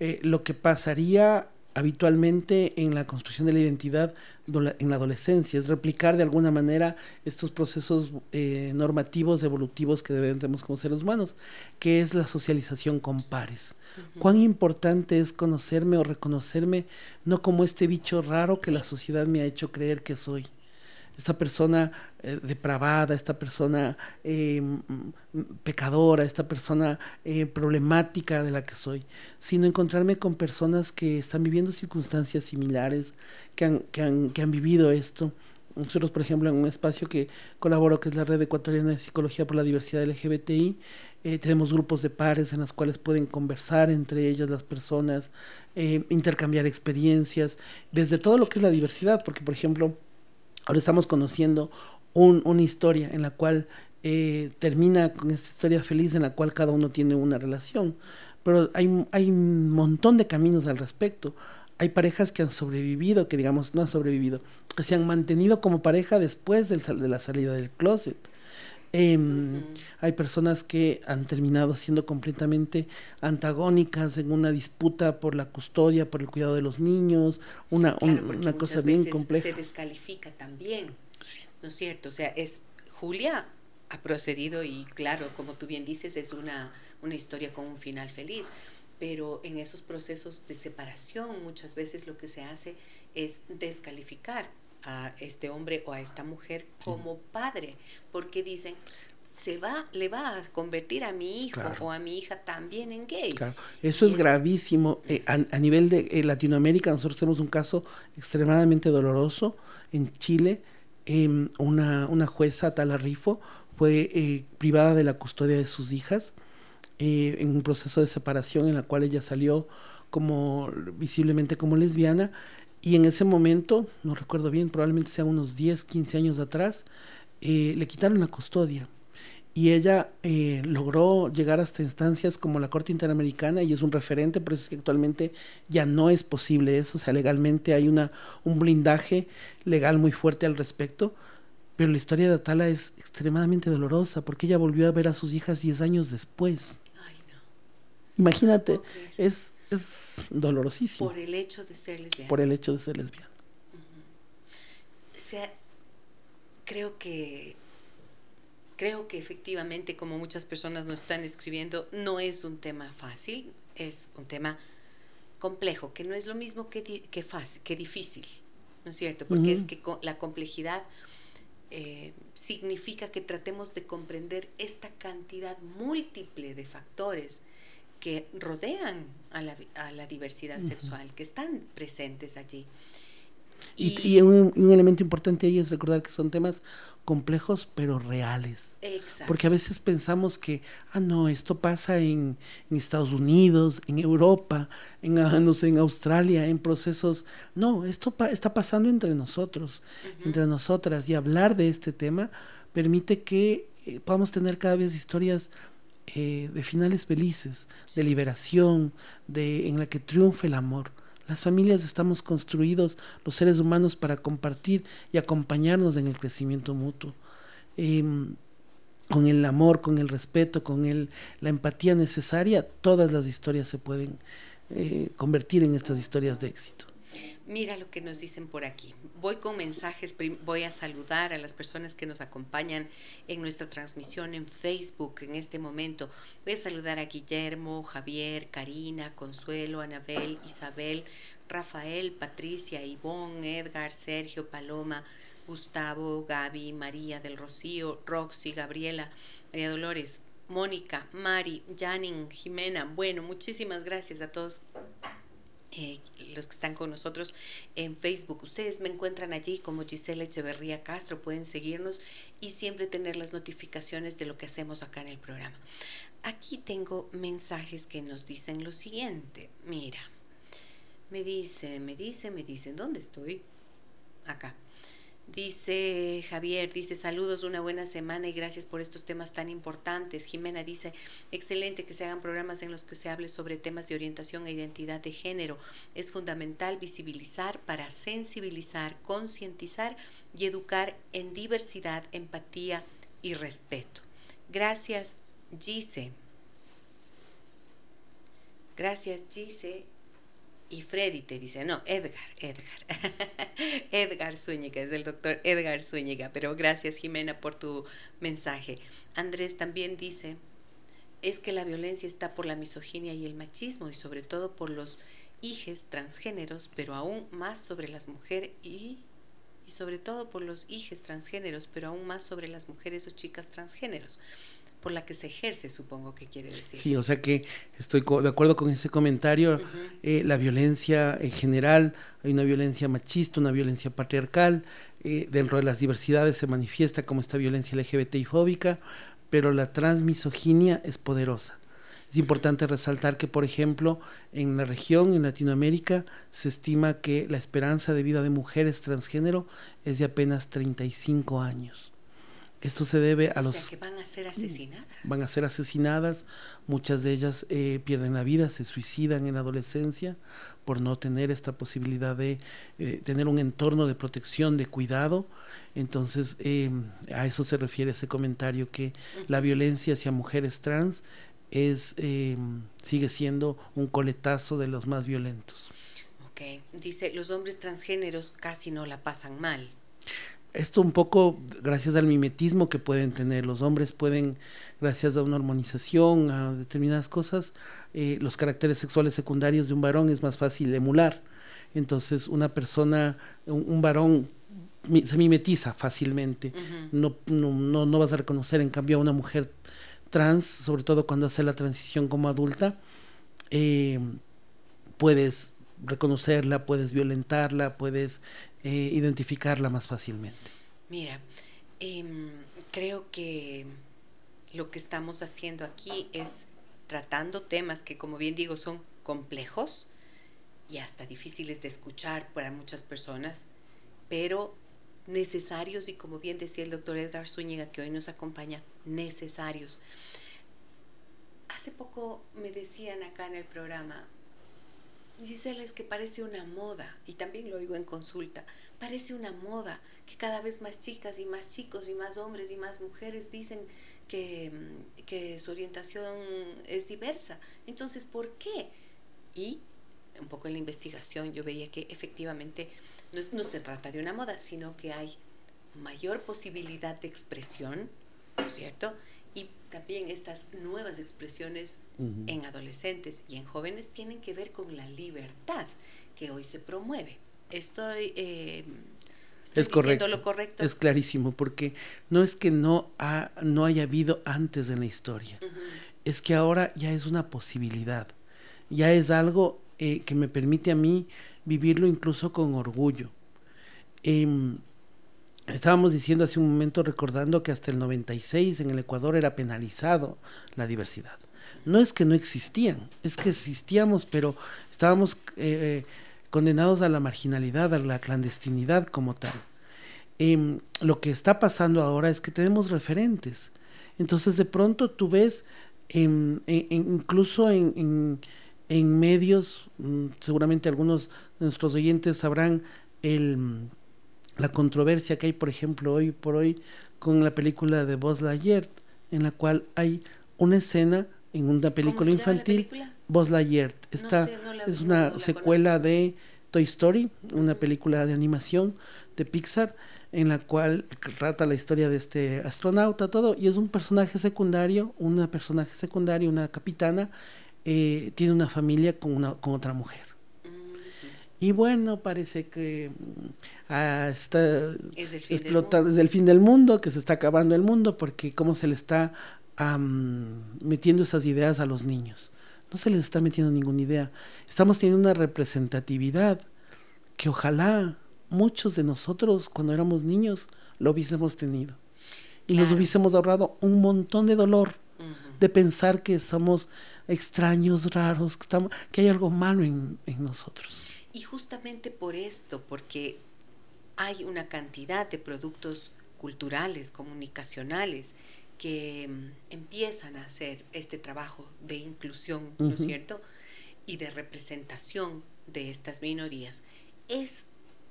eh, lo que pasaría habitualmente en la construcción de la identidad en la adolescencia, es replicar de alguna manera estos procesos eh, normativos, evolutivos que debemos como seres humanos, que es la socialización con pares. Cuán importante es conocerme o reconocerme no como este bicho raro que la sociedad me ha hecho creer que soy, esta persona eh, depravada, esta persona eh, pecadora, esta persona eh, problemática de la que soy, sino encontrarme con personas que están viviendo circunstancias similares, que han, que han, que han vivido esto, nosotros, por ejemplo, en un espacio que colaboro, que es la Red Ecuatoriana de Psicología por la Diversidad LGBTI, tenemos grupos de pares en los cuales pueden conversar entre ellas las personas, intercambiar experiencias, desde todo lo que es la diversidad, porque, por ejemplo, ahora estamos conociendo una historia en la cual eh, termina con esta historia feliz en la cual cada uno tiene una relación. Pero hay, hay un montón de caminos al respecto. Hay parejas que han sobrevivido, que digamos no han sobrevivido, que se han mantenido como pareja después del, de la salida del closet. Em, hay personas que han terminado siendo completamente antagónicas en una disputa por la custodia, por el cuidado de los niños, una, una cosa bien compleja. Se descalifica también, ¿no es cierto? O sea, es Julia ha procedido y claro, como tú bien dices, es una, una historia con un final feliz. Pero en esos procesos de separación muchas veces lo que se hace es descalificar a este hombre o a esta mujer como padre, porque dicen, se va, le va a convertir a mi hijo o a mi hija también en gay. Eso es, gravísimo. Eh, a, nivel de eh, Latinoamérica, nosotros tenemos un caso extremadamente doloroso en Chile. Em, una, una jueza, Tala Rifo, fue eh, privada de la custodia de sus hijas eh, en un proceso de separación en la cual ella salió como visiblemente como lesbiana y en ese momento, no recuerdo bien, probablemente sea unos 10, 15 años atrás, eh, le quitaron la custodia y ella logró llegar hasta instancias como la Corte Interamericana y es un referente, por eso es que actualmente ya no es posible eso, o sea, legalmente hay una, un blindaje legal muy fuerte al respecto, pero la historia de Atala es extremadamente dolorosa porque ella volvió a ver a sus hijas 10 años después. Ay, no. Imagínate, es, es dolorosísimo. Por el hecho de ser lesbiana. Por el hecho de ser lesbiana. O sea, creo que creo que efectivamente, como muchas personas nos están escribiendo, no es un tema fácil, es un tema complejo, que no es lo mismo que, que, fácil, que difícil, ¿no es cierto? Porque es que la complejidad eh, significa que tratemos de comprender esta cantidad múltiple de factores que rodean a la, a la diversidad sexual, que están presentes allí. Y, un, elemento importante ahí es recordar que son temas complejos pero reales. Porque a veces pensamos que, ah, no, esto pasa en, Estados Unidos, en Europa, en, ah, no sé, en Australia, en procesos. No, esto está pasando entre nosotros, entre nosotras. Y hablar de este tema permite que eh, podamos tener cada vez historias eh, de finales felices, de liberación, de, en la que triunfe el amor. Las familias estamos construidos, los seres humanos, para compartir y acompañarnos en el crecimiento mutuo. Em, con el amor, con el respeto, con el, la empatía necesaria, todas las historias se pueden eh, convertir en estas historias de éxito. Mira lo que nos dicen por aquí. Voy con mensajes, voy a saludar a las personas que nos acompañan en nuestra transmisión en Facebook en este momento. Voy a saludar a Guillermo, Javier, Karina, Consuelo, Anabel, Isabel, Rafael, Patricia, Ivonne, Edgar, Sergio, Paloma, Gustavo, Gaby, María del Rocío, Roxy, Gabriela, María Dolores, Mónica, Mari, Janin, Jimena. Bueno, muchísimas gracias a todos eh, los que están con nosotros en Facebook. Ustedes me encuentran allí como Gisela Echeverría Castro, pueden seguirnos y siempre tener las notificaciones de lo que hacemos acá en el programa. Aquí tengo mensajes que nos dicen lo siguiente. Mira, me dice, me dice, me dicen, ¿dónde estoy? Acá. Dice Javier, dice saludos, una buena semana y gracias por estos temas tan importantes. Jimena dice, excelente que se hagan programas en los que se hable sobre temas de orientación e identidad de género. Es fundamental visibilizar para sensibilizar, concientizar y educar en diversidad, empatía y respeto. Gracias, Gise. Gracias, Gise. Y Freddy te dice, no, Edgar, Edgar. *laughs* Edgar Zúñiga, es el doctor Edgar Zúñiga, pero gracias Jimena por tu mensaje. Andrés también dice, es que la violencia está por la misoginia y el machismo y sobre todo por los hijes transgéneros, pero aún más sobre las mujeres y, y sobre todo por los hijes transgéneros, pero aún más sobre las mujeres o chicas transgéneros. Por la que se ejerce, supongo que quiere decir. Sí, o sea que estoy de acuerdo con ese comentario. Eh, la violencia en general, hay una violencia machista, una violencia patriarcal, eh, dentro de las diversidades se manifiesta como esta violencia LGBTI fóbica, pero la transmisoginia es poderosa. Es importante resaltar que, por ejemplo, en la región, en Latinoamérica, se estima que la esperanza de vida de mujeres transgénero es de apenas 35 años. Esto se debe a o los... Sea que van a ser asesinadas. Van a ser asesinadas, muchas de ellas eh, pierden la vida, se suicidan en la adolescencia por no tener esta posibilidad de eh, tener un entorno de protección, de cuidado. Entonces, eh, a eso se refiere ese comentario que la violencia hacia mujeres trans es sigue siendo un coletazo de los más violentos. Ok, dice, los hombres transgéneros casi no la pasan mal esto un poco gracias al mimetismo que pueden tener. Los hombres pueden, gracias a una hormonización, a determinadas cosas, eh, los caracteres sexuales secundarios de un varón es más fácil emular. Entonces, una persona, un, varón se mimetiza fácilmente. no, no, no, vas a reconocer, en cambio, a una mujer trans, sobre todo cuando hace la transición como adulta, eh, puedes reconocerla, puedes violentarla, puedes eh, identificarla más fácilmente. Mira, em, creo que lo que estamos haciendo aquí es tratando temas que, como bien digo, son complejos y hasta difíciles de escuchar para muchas personas, pero necesarios y como bien decía el doctor Edgar Zúñiga, que hoy nos acompaña, necesarios. Hace poco me decían acá en el programa, Gisela, es que parece una moda, y también lo oigo en consulta, parece una moda que cada vez más chicas y más chicos y más hombres y más mujeres dicen que, mm, que su orientación es diversa. Entonces, ¿por qué? Y un poco en la investigación yo veía que efectivamente no, no se trata de una moda, sino que hay mayor posibilidad de expresión, ¿no es cierto? Y también estas nuevas expresiones en adolescentes y en jóvenes tienen que ver con la libertad que hoy se promueve. Estoy, eh, es correcto, lo correcto. Es clarísimo, porque no es que no, ha, no haya habido antes en la historia, es que ahora ya es una posibilidad, ya es algo eh, que me permite a mí vivirlo incluso con orgullo. Em, Estábamos diciendo hace un momento, recordando que hasta el 96 en el Ecuador era penalizado la diversidad. No es que no existían, es que existíamos, pero estábamos eh, condenados a la marginalidad, a la clandestinidad como tal. Em, lo que está pasando ahora es que tenemos referentes. Entonces de pronto tú ves, incluso en, en medios, mm, seguramente algunos de nuestros oyentes sabrán el la controversia que hay, por ejemplo, hoy por hoy con la película de Buzz Lightyear, en la cual hay una escena en una película infantil, Buzz Lightyear. Esta es una secuela de Toy Story, una película de animación de Pixar, en la cual trata la historia de este astronauta, todo, y es un personaje secundario, una personaje secundaria, una capitana, eh, tiene una familia con, una, con otra mujer. Y bueno, parece que mm, ah, está explotando desde el fin del mundo, que se está acabando el mundo, porque cómo se le está metiendo esas ideas a los niños. No se les está metiendo ninguna idea. Estamos teniendo una representatividad que ojalá muchos de nosotros cuando éramos niños lo hubiésemos tenido. Y nos hubiésemos ahorrado un montón de dolor de pensar que somos extraños, raros, que, estamos, que hay algo malo en nosotros. Y justamente por esto, porque hay una cantidad de productos culturales, comunicacionales, que mm, empiezan a hacer este trabajo de inclusión, ¿no es cierto? Y de representación de estas minorías, es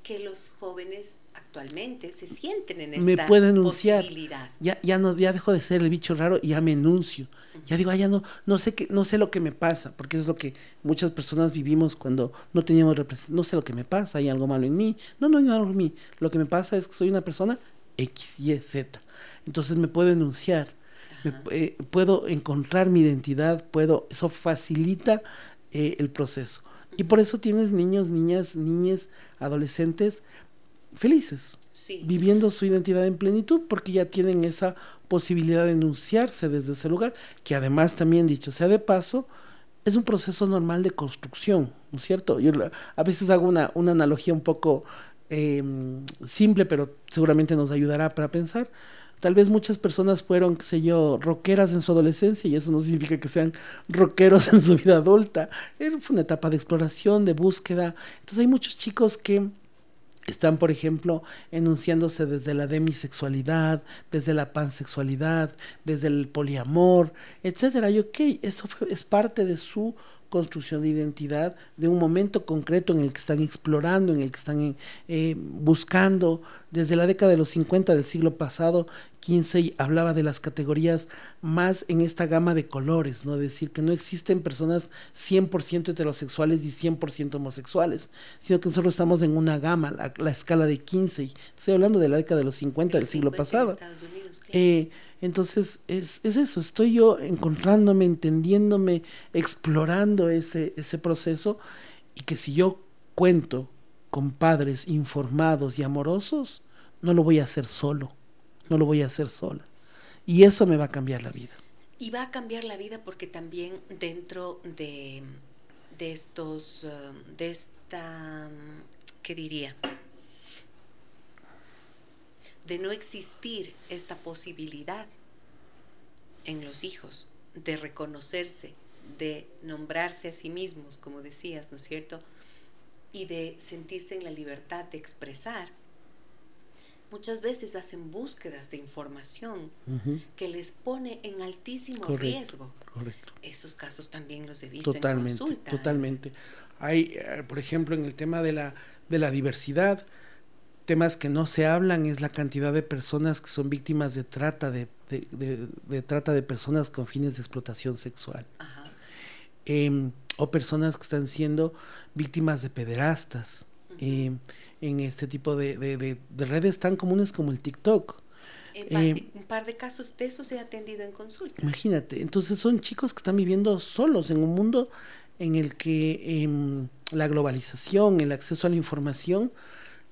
que los jóvenes actualmente se sienten en esta me puedo enunciar. posibilidad. Ya, ya no, ya dejo de ser el bicho raro y ya me enuncio. Ya digo, ah, ya no, no sé qué, no sé lo que me pasa, porque es lo que muchas personas vivimos cuando no teníamos representación. No sé lo que me pasa, hay algo malo en mí. No, no hay algo en mí. Lo que me pasa es que soy una persona X, Y, Z. Entonces me puedo enunciar, eh, puedo encontrar mi identidad, puedo, eso facilita eh, el proceso. Y por eso tienes niños, niñas, niñas, adolescentes felices, Sí. viviendo su identidad en plenitud, porque ya tienen esa posibilidad de enunciarse desde ese lugar, que además también dicho sea de paso, es un proceso normal de construcción, ¿no es cierto? Yo a veces hago una, una analogía un poco eh, simple, pero seguramente nos ayudará para pensar. Tal vez muchas personas fueron, qué sé yo, rockeras en su adolescencia y eso no significa que sean rockeros *laughs* en su vida adulta. Era- Fue una etapa de exploración, de búsqueda. Entonces hay muchos chicos que están, por ejemplo, enunciándose desde la demisexualidad, desde la pansexualidad, desde el poliamor, etcétera. Y ok, eso fue- es parte de su construcción de identidad, de un momento concreto en el que están explorando, en el que están eh, buscando. Desde la década de los 50 del siglo pasado, Kinsey hablaba de las categorías más en esta gama de colores, ¿no? Es decir, que no existen personas 100% heterosexuales y 100% homosexuales, sino que nosotros estamos en una gama, la, la escala de Kinsey. Estoy hablando de la década de los 50 del siglo 50 en pasado. Estados Unidos, claro. Eh, entonces, es, es eso, estoy yo encontrándome, entendiéndome, explorando ese, ese proceso y que si yo cuento con padres informados y amorosos, no lo voy a hacer solo, no lo voy a hacer sola. Y eso me va a cambiar la vida. Y va a cambiar la vida porque también dentro de, de estos, eh, de esta, ¿qué diría? De no existir esta posibilidad en los hijos de reconocerse, de nombrarse a sí mismos, como decías, ¿no es cierto? Y de sentirse en la libertad de expresar. Muchas veces hacen búsquedas de información que les pone en altísimo Correcto. riesgo. Correcto. Esos casos también los he visto en Totalmente, consulta. totalmente. Hay, eh, por ejemplo, en el tema de la, de la diversidad, temas que no se hablan es la cantidad de personas que son víctimas de trata de, de- de- de trata de personas con fines de explotación sexual. Ajá. Em, o personas que están siendo víctimas de pederastas. em, en este tipo de, de- de- de redes tan comunes como el TikTok. Eh, un par de casos de eso se ha atendido en consulta. Imagínate, entonces son chicos que están viviendo solos en un mundo en el que em, la globalización, el acceso a la información,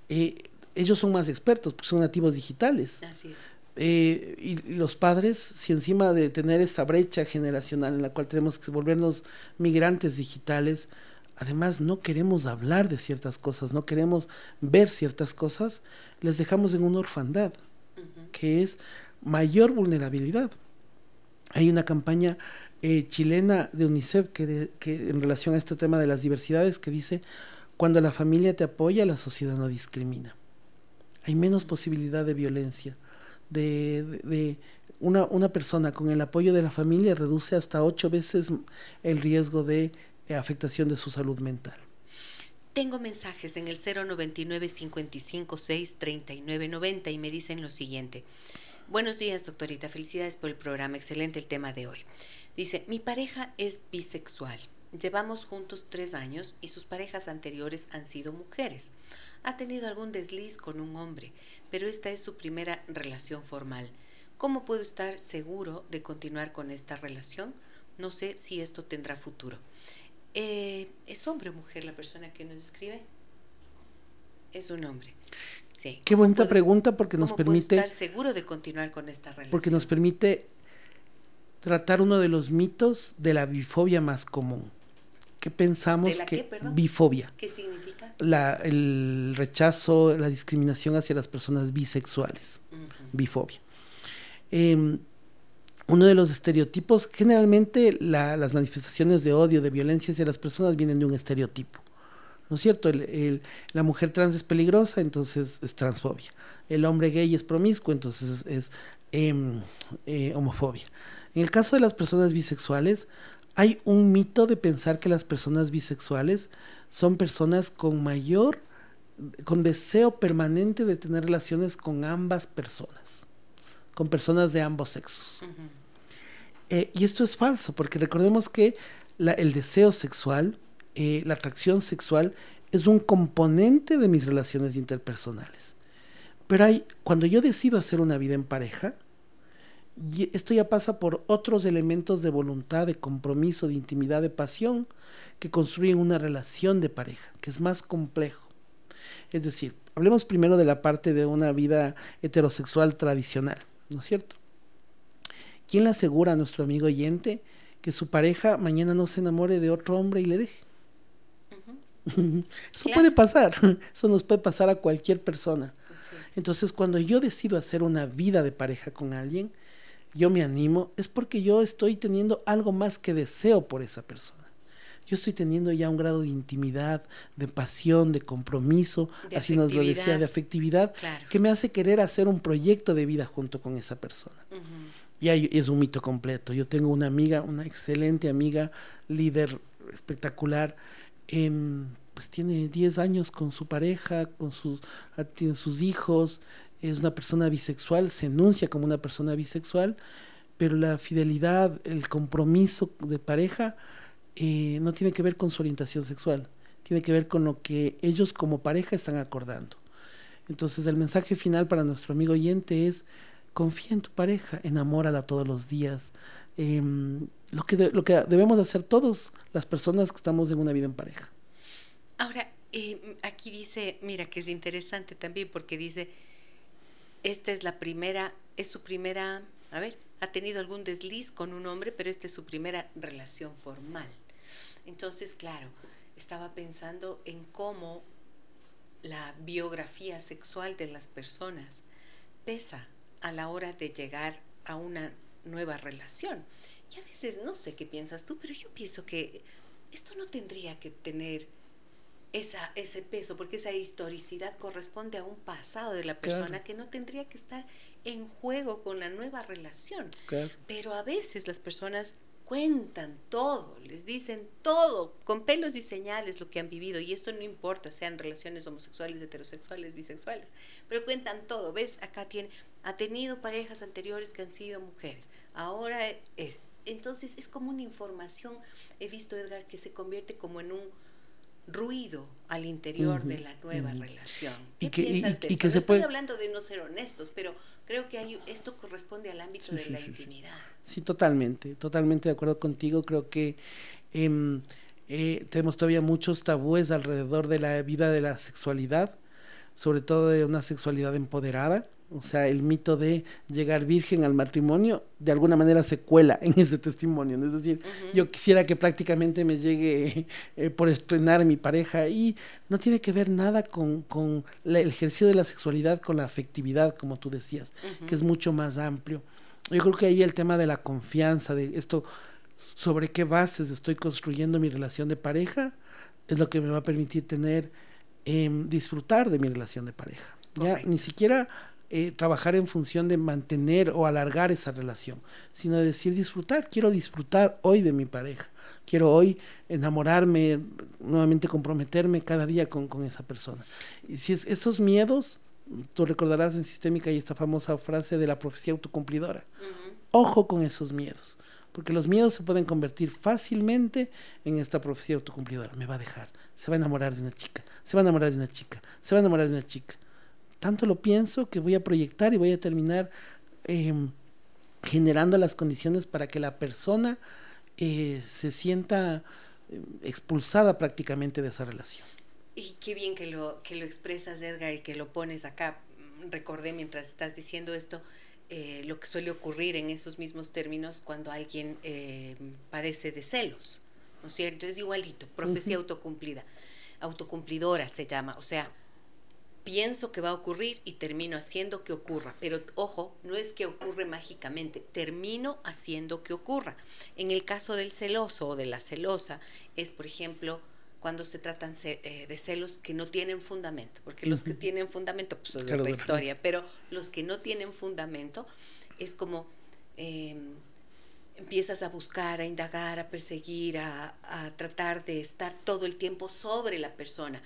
eh, ellos son más expertos porque son nativos digitales. Así es. Eh, y los padres, si encima de tener esta brecha generacional en la cual tenemos que volvernos migrantes digitales, además no queremos hablar de ciertas cosas, no queremos ver ciertas cosas, les dejamos en una orfandad que es mayor vulnerabilidad. Hay una campaña eh, chilena de UNICEF que, de- que en relación a este tema de las diversidades que dice, cuando la familia te apoya, la sociedad no discrimina. Hay menos posibilidad de violencia. De, de- de una, una persona con el apoyo de la familia reduce hasta ocho veces el riesgo de eh, afectación de su salud mental. Tengo mensajes en el 099 556 3990 y me dicen lo siguiente. Buenos días, doctorita. Felicidades por el programa. Excelente el tema de hoy. Dice, mi pareja es bisexual. Llevamos juntos tres años y sus parejas anteriores han sido mujeres. Ha tenido algún desliz con un hombre, pero esta es su primera relación formal. ¿Cómo puedo estar seguro de continuar con esta relación? No sé si esto tendrá futuro. Eh, ¿Es hombre o mujer la persona que nos escribe? Es un hombre. Sí. Qué ¿Cómo bonita puedo- pregunta porque nos cómo puedo permite estar seguro de continuar con esta relación? porque nos permite tratar uno de los mitos de la bifobia más común. Que pensamos ¿De la que qué, perdón? bifobia, ¿Qué significa? la, el rechazo, la discriminación hacia las personas bisexuales, Ujú. bifobia. Eh, uno de los estereotipos, generalmente la- las manifestaciones de odio, de violencia hacia las personas vienen de un estereotipo. ¿No es cierto? El- el- la mujer trans es peligrosa, entonces es transfobia. El hombre gay es promiscuo, entonces es em, eh, homofobia. En el caso de las personas bisexuales, hay un mito de pensar que las personas bisexuales son personas con mayor, con deseo permanente de tener relaciones con ambas personas, con personas de ambos sexos. Eh, y esto es falso, porque recordemos que la- el deseo sexual, eh, la atracción sexual, es un componente de mis relaciones interpersonales. Pero hay, cuando yo decido hacer una vida en pareja, y esto ya pasa por otros elementos de voluntad, de compromiso, de intimidad, de pasión, que construyen una relación de pareja, que es más complejo. Es decir, hablemos primero de la parte de una vida heterosexual tradicional, ¿no es cierto? ¿Quién le asegura a nuestro amigo oyente que su pareja mañana no se enamore de otro hombre y le deje? *laughs* Eso puede pasar, *laughs* eso nos puede pasar a cualquier persona. Entonces, cuando yo decido hacer una vida de pareja con alguien, yo me animo, es porque yo estoy teniendo algo más que deseo por esa persona. Yo estoy teniendo ya un grado de intimidad, de pasión, de compromiso, así nos lo decía, de afectividad, que me hace querer hacer un proyecto de vida junto con esa persona. Y es un mito completo. Yo tengo una amiga, una excelente amiga, líder espectacular, pues tiene 10 años con su pareja, con sus, ah, tiene sus hijos, es una persona bisexual, se enuncia como una persona bisexual, pero la fidelidad, el compromiso de pareja eh, no tiene que ver con su orientación sexual, tiene que ver con lo que ellos como pareja están acordando. Entonces el mensaje final para nuestro amigo oyente es, confía en tu pareja, enamórala todos los días. Em, lo, que lo que debemos hacer todos las personas que estamos en una vida en pareja. Ahora, eh, aquí dice, mira que es interesante también porque dice, esta es la primera, es su primera, a ver, ha tenido algún desliz con un hombre, pero esta es su primera relación formal. Entonces, claro, estaba pensando en cómo la biografía sexual de las personas pesa a la hora de llegar a una nueva relación. Y a veces, no sé qué piensas tú, pero yo pienso que esto no tendría que tener esa, ese peso, porque esa historicidad corresponde a un pasado de la persona que no tendría que estar en juego con la nueva relación. Pero a veces las personas cuentan todo, les dicen todo, con pelos y señales lo que han vivido, y esto no importa, sean relaciones homosexuales, heterosexuales, bisexuales, pero cuentan todo, ¿ves? Acá tiene, ha tenido parejas anteriores que han sido mujeres, ahora es, entonces es como una información, he visto Edgar, que se convierte como en un ruido al interior de la nueva relación. ¿Qué y que, piensas de eso? no estoy hablando de no ser honestos, pero creo que hay, esto corresponde al ámbito de la intimidad. Sí, totalmente, totalmente de acuerdo contigo. Creo que em, eh, tenemos todavía muchos tabúes alrededor de la vida de la sexualidad, sobre todo de una sexualidad empoderada. O sea, el mito de llegar virgen al matrimonio de alguna manera se cuela *laughs* en ese testimonio. Es decir, yo quisiera que prácticamente me llegue *laughs* eh, por estrenar mi pareja y no tiene que ver nada con, con el ejercicio de la sexualidad, con la afectividad, como tú decías, que es mucho más amplio. Yo creo que ahí el tema de la confianza, de esto, sobre qué bases estoy construyendo mi relación de pareja, es lo que me va a permitir tener, em, disfrutar de mi relación de pareja. Ya ni siquiera eh, trabajar en función de mantener o alargar esa relación, sino de decir disfrutar, quiero disfrutar hoy de mi pareja, quiero hoy enamorarme, nuevamente comprometerme cada día con, esa persona. Y si es, esos miedos, tú recordarás en Sistémica y esta famosa frase de la profecía autocumplidora, ojo con esos miedos, porque los miedos se pueden convertir fácilmente en esta profecía autocumplidora, me va a dejar, se va a enamorar de una chica, se va a enamorar de una chica, se va a enamorar de una chica tanto lo pienso que voy a proyectar y voy a terminar em, generando las condiciones para que la persona eh, se sienta em, expulsada prácticamente de esa relación. Y qué bien que lo, que lo expresas, Edgar, y que lo pones acá. Recordé mientras estás diciendo esto, eh, lo que suele ocurrir en esos mismos términos cuando alguien em, padece de celos, ¿no es cierto? Es igualito, profecía autocumplida, autocumplidora se llama, o sea, pienso que va a ocurrir y termino haciendo que ocurra. Pero ojo, no es que ocurre mágicamente, termino haciendo que ocurra. En el caso del celoso o de la celosa, es por ejemplo cuando se tratan eh, de celos que no tienen fundamento, porque los que tienen fundamento, pues es otra historia, pero los que no tienen fundamento es como em, empiezas a buscar, a indagar, a perseguir, a, a tratar de estar todo el tiempo sobre la persona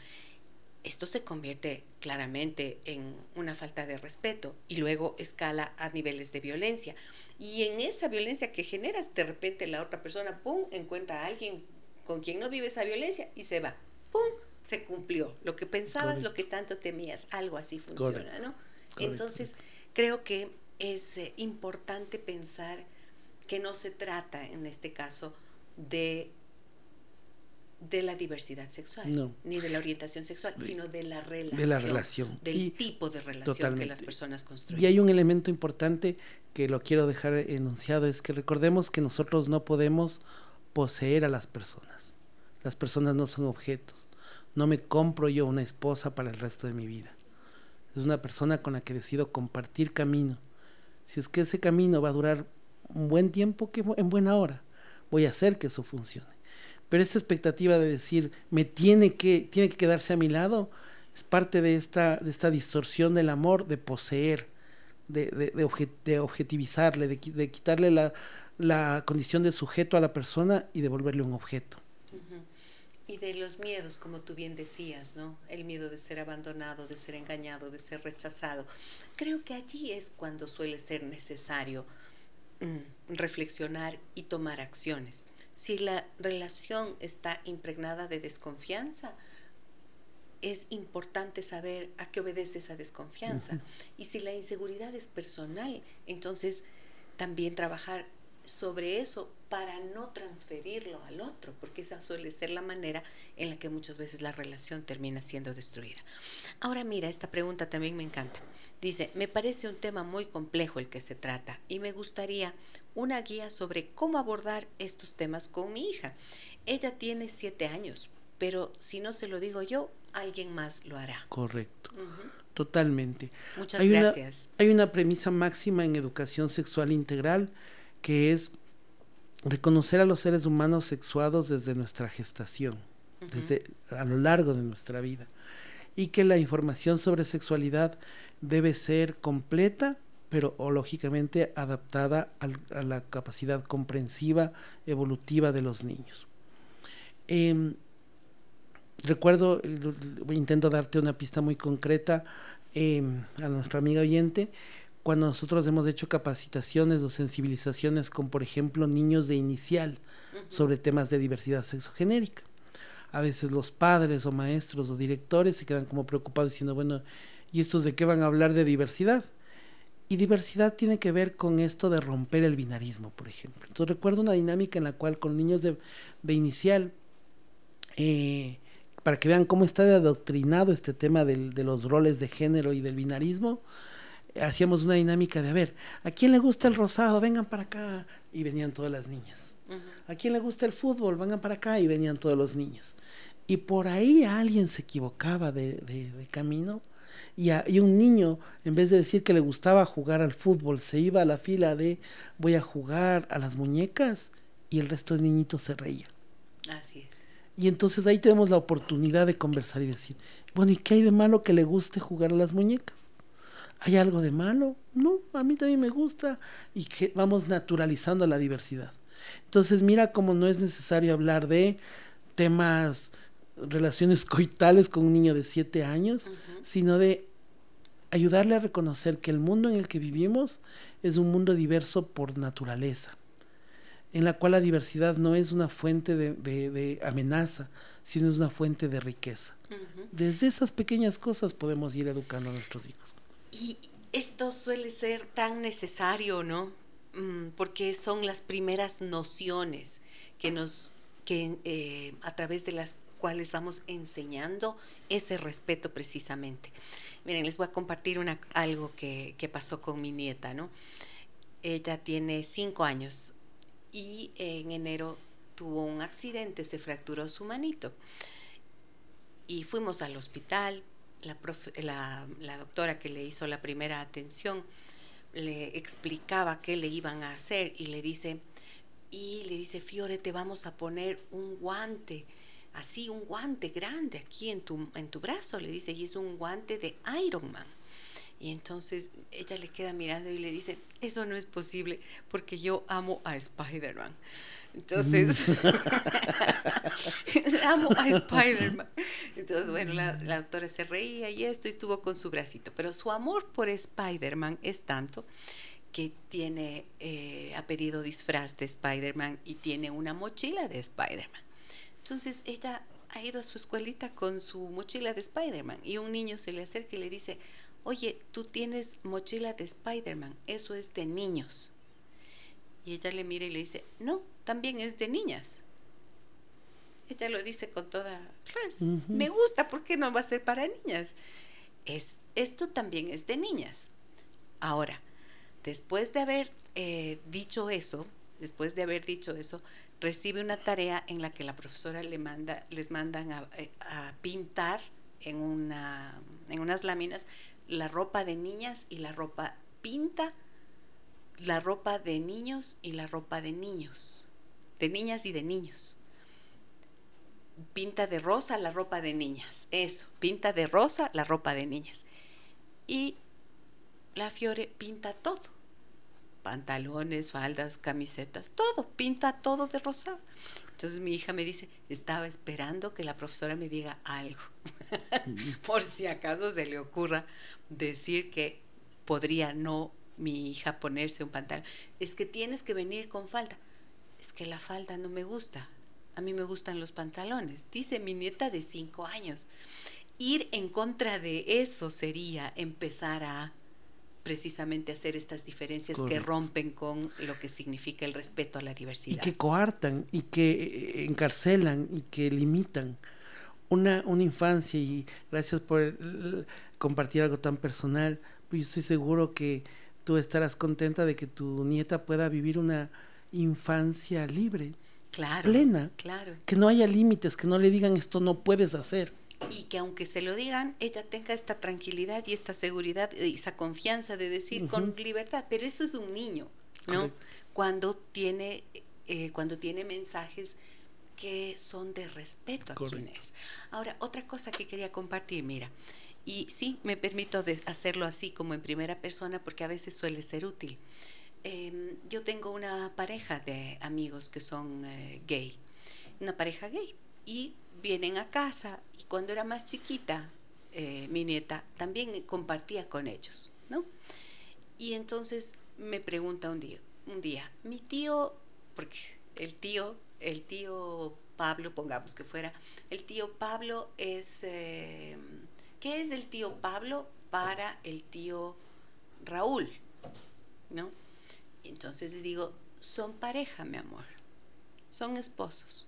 esto se convierte claramente en una falta de respeto y luego escala a niveles de violencia. Y en esa violencia que generas, de repente la otra persona, ¡pum!, encuentra a alguien con quien no vive esa violencia y se va. ¡Pum! Se cumplió. Lo que pensabas, lo que tanto temías, algo así funciona, ¿no? Entonces, creo que es eh, importante pensar que no se trata, en este caso, de de la diversidad sexual, ni de la orientación sexual, sino de la relación. De la relación. Del tipo de relación que las personas construyen. Y hay un elemento importante que lo quiero dejar enunciado, es que recordemos que nosotros no podemos poseer a las personas. Las personas no son objetos. No me compro yo una esposa para el resto de mi vida. Es una persona con la que decido compartir camino. Si es que ese camino va a durar un buen tiempo, que en buena hora voy a hacer que eso funcione. Pero esta expectativa de decir, me tiene que, tiene que quedarse a mi lado, es parte de esta, de esta distorsión del amor, de poseer, de, de, objetivizarle, de, quitarle la, la, condición de sujeto a la persona y devolverle un objeto. Y de los miedos, como tú bien decías, ¿no? El miedo de ser abandonado, de ser engañado, de ser rechazado. Creo que allí es cuando suele ser necesario mm, reflexionar y tomar acciones. Si la relación está impregnada de desconfianza, es importante saber a qué obedece esa desconfianza. Y si la inseguridad es personal, entonces también trabajar sobre eso para no transferirlo al otro, porque esa suele ser la manera en la que muchas veces la relación termina siendo destruida. Ahora mira, esta pregunta también me encanta. Dice, me parece un tema muy complejo el que se trata y me gustaría una guía sobre cómo abordar estos temas con mi hija. Ella tiene siete años, pero si no se lo digo yo, alguien más lo hará. Correcto. Totalmente. Muchas gracias. hay una premisa máxima en educación sexual integral que es reconocer a los seres humanos sexuados desde nuestra gestación, desde a lo largo de nuestra vida, y que la información sobre sexualidad debe ser completa, pero o, lógicamente adaptada a la capacidad comprensiva, evolutiva de los niños. Em, recuerdo, intento darte una pista muy concreta em, a nuestra amiga oyente, cuando nosotros hemos hecho capacitaciones o sensibilizaciones con, por ejemplo, niños de inicial sobre temas de diversidad sexogenérica. A veces los padres o maestros o directores se quedan como preocupados diciendo, bueno, ¿y estos de qué van a hablar de diversidad? Y diversidad tiene que ver con esto de romper el binarismo, por ejemplo. Entonces recuerdo una dinámica en la cual con niños de, inicial, eh, para que vean cómo está adoctrinado este tema de los roles de género y del binarismo, hacíamos una dinámica de, a ver, ¿a quién le gusta el rosado? Vengan para acá. Y venían todas las niñas. ¿A quién le gusta el fútbol? Vengan para acá. Y venían todos los niños. Y por ahí alguien se equivocaba de, de, camino. Y, y, un niño, en vez de decir que le gustaba jugar al fútbol, se iba a la fila de voy a jugar a las muñecas y el resto de niñitos se reía. Así es. Y entonces ahí tenemos la oportunidad de conversar y decir, bueno, ¿y qué hay de malo que le guste jugar a las muñecas? ¿Hay algo de malo? No, a mí también me gusta y que vamos naturalizando la diversidad. Entonces mira cómo no es necesario hablar de temas, relaciones coitales con un niño de siete años, sino de ayudarle a reconocer que el mundo en el que vivimos es un mundo diverso por naturaleza, en la cual la diversidad no es una fuente de, amenaza, sino es una fuente de riqueza. Desde esas pequeñas cosas podemos ir educando a nuestros hijos. Y esto suele ser tan necesario, ¿no? Mm, porque son las primeras nociones que nos, que eh, a través de las cuales vamos enseñando ese respeto precisamente. Miren, les voy a compartir una, algo que, que pasó con mi nieta, ¿no? Ella tiene cinco años y en enero tuvo un accidente, se fracturó su manito. Y fuimos al hospital, la, doctora que le hizo la primera atención le explicaba qué le iban a hacer y le dice, y le dice, Fiore, te vamos a poner un guante, así, un guante grande aquí en tu, en tu brazo, le dice, y es un guante de Iron Man. Y entonces ella le queda mirando y le dice, eso no es posible porque yo amo a Spider-Man. Entonces, *laughs* amo a Spider-Man. *laughs* Entonces, bueno, la, doctora se reía y esto y estuvo con su bracito. Pero su amor por Spider-Man es tanto que tiene, eh, ha pedido disfraz de Spider-Man y tiene una mochila de Spider-Man. Entonces, ella ha ido a su escuelita con su mochila de Spider-Man y un niño se le acerca y le dice, oye, tú tienes mochila de Spider-Man, eso es de niños. Y ella le mira y le dice, no, también es de niñas. ella lo dice con toda, me gusta, ¿por qué no va a ser para niñas? Es, esto también es de niñas. Ahora, después de haber eh, dicho eso, después de haber dicho eso, recibe una tarea en la que la profesora le manda, les mandan a, eh, pintar en, una, en unas láminas la ropa de niñas y la ropa pinta la ropa de niños y la ropa de niños, de niñas y de niños. Pinta de rosa la ropa de niñas, eso, pinta de rosa la ropa de niñas. Y la Fiore pinta todo, pantalones, faldas, camisetas, todo, pinta todo de rosado. Entonces mi hija me dice, estaba esperando que la profesora me diga algo, *laughs* por si acaso se le ocurra decir que podría no mi hija ponerse un pantalón. Es que tienes que venir con falda. Es que la falda no me gusta. A mí me gustan los pantalones. Dice mi nieta de cinco años. Ir en contra de eso sería empezar a precisamente hacer estas diferencias que rompen con lo que significa el respeto a la diversidad. Y que coartan, y que eh, encarcelan, y que limitan una, una infancia. Y gracias por compartir algo tan personal. Pues yo estoy seguro que tú estarás contenta de que tu nieta pueda vivir una infancia libre, claro, plena, claro. que no haya límites, que no le digan esto no puedes hacer. Y que aunque se lo digan, ella tenga esta tranquilidad y esta seguridad y esa confianza de decir con libertad. Pero eso es un niño, ¿no? Cuando tiene, eh, cuando tiene mensajes que son de respeto a quien es. Ahora, otra cosa que quería compartir, mira, y sí, me permito hacerlo así como en primera persona porque a veces suele ser útil. Em, yo tengo una pareja de amigos que son eh, gay, una pareja gay, y vienen a casa y cuando era más chiquita, eh, mi nieta también compartía con ellos, ¿no? Y entonces me pregunta un día, un día, mi tío, porque el tío, el tío Pablo, pongamos que fuera, el tío Pablo es... Eh, ¿Qué es el tío Pablo para el tío Raúl? ¿No? Entonces digo, son pareja, mi amor. Son esposos.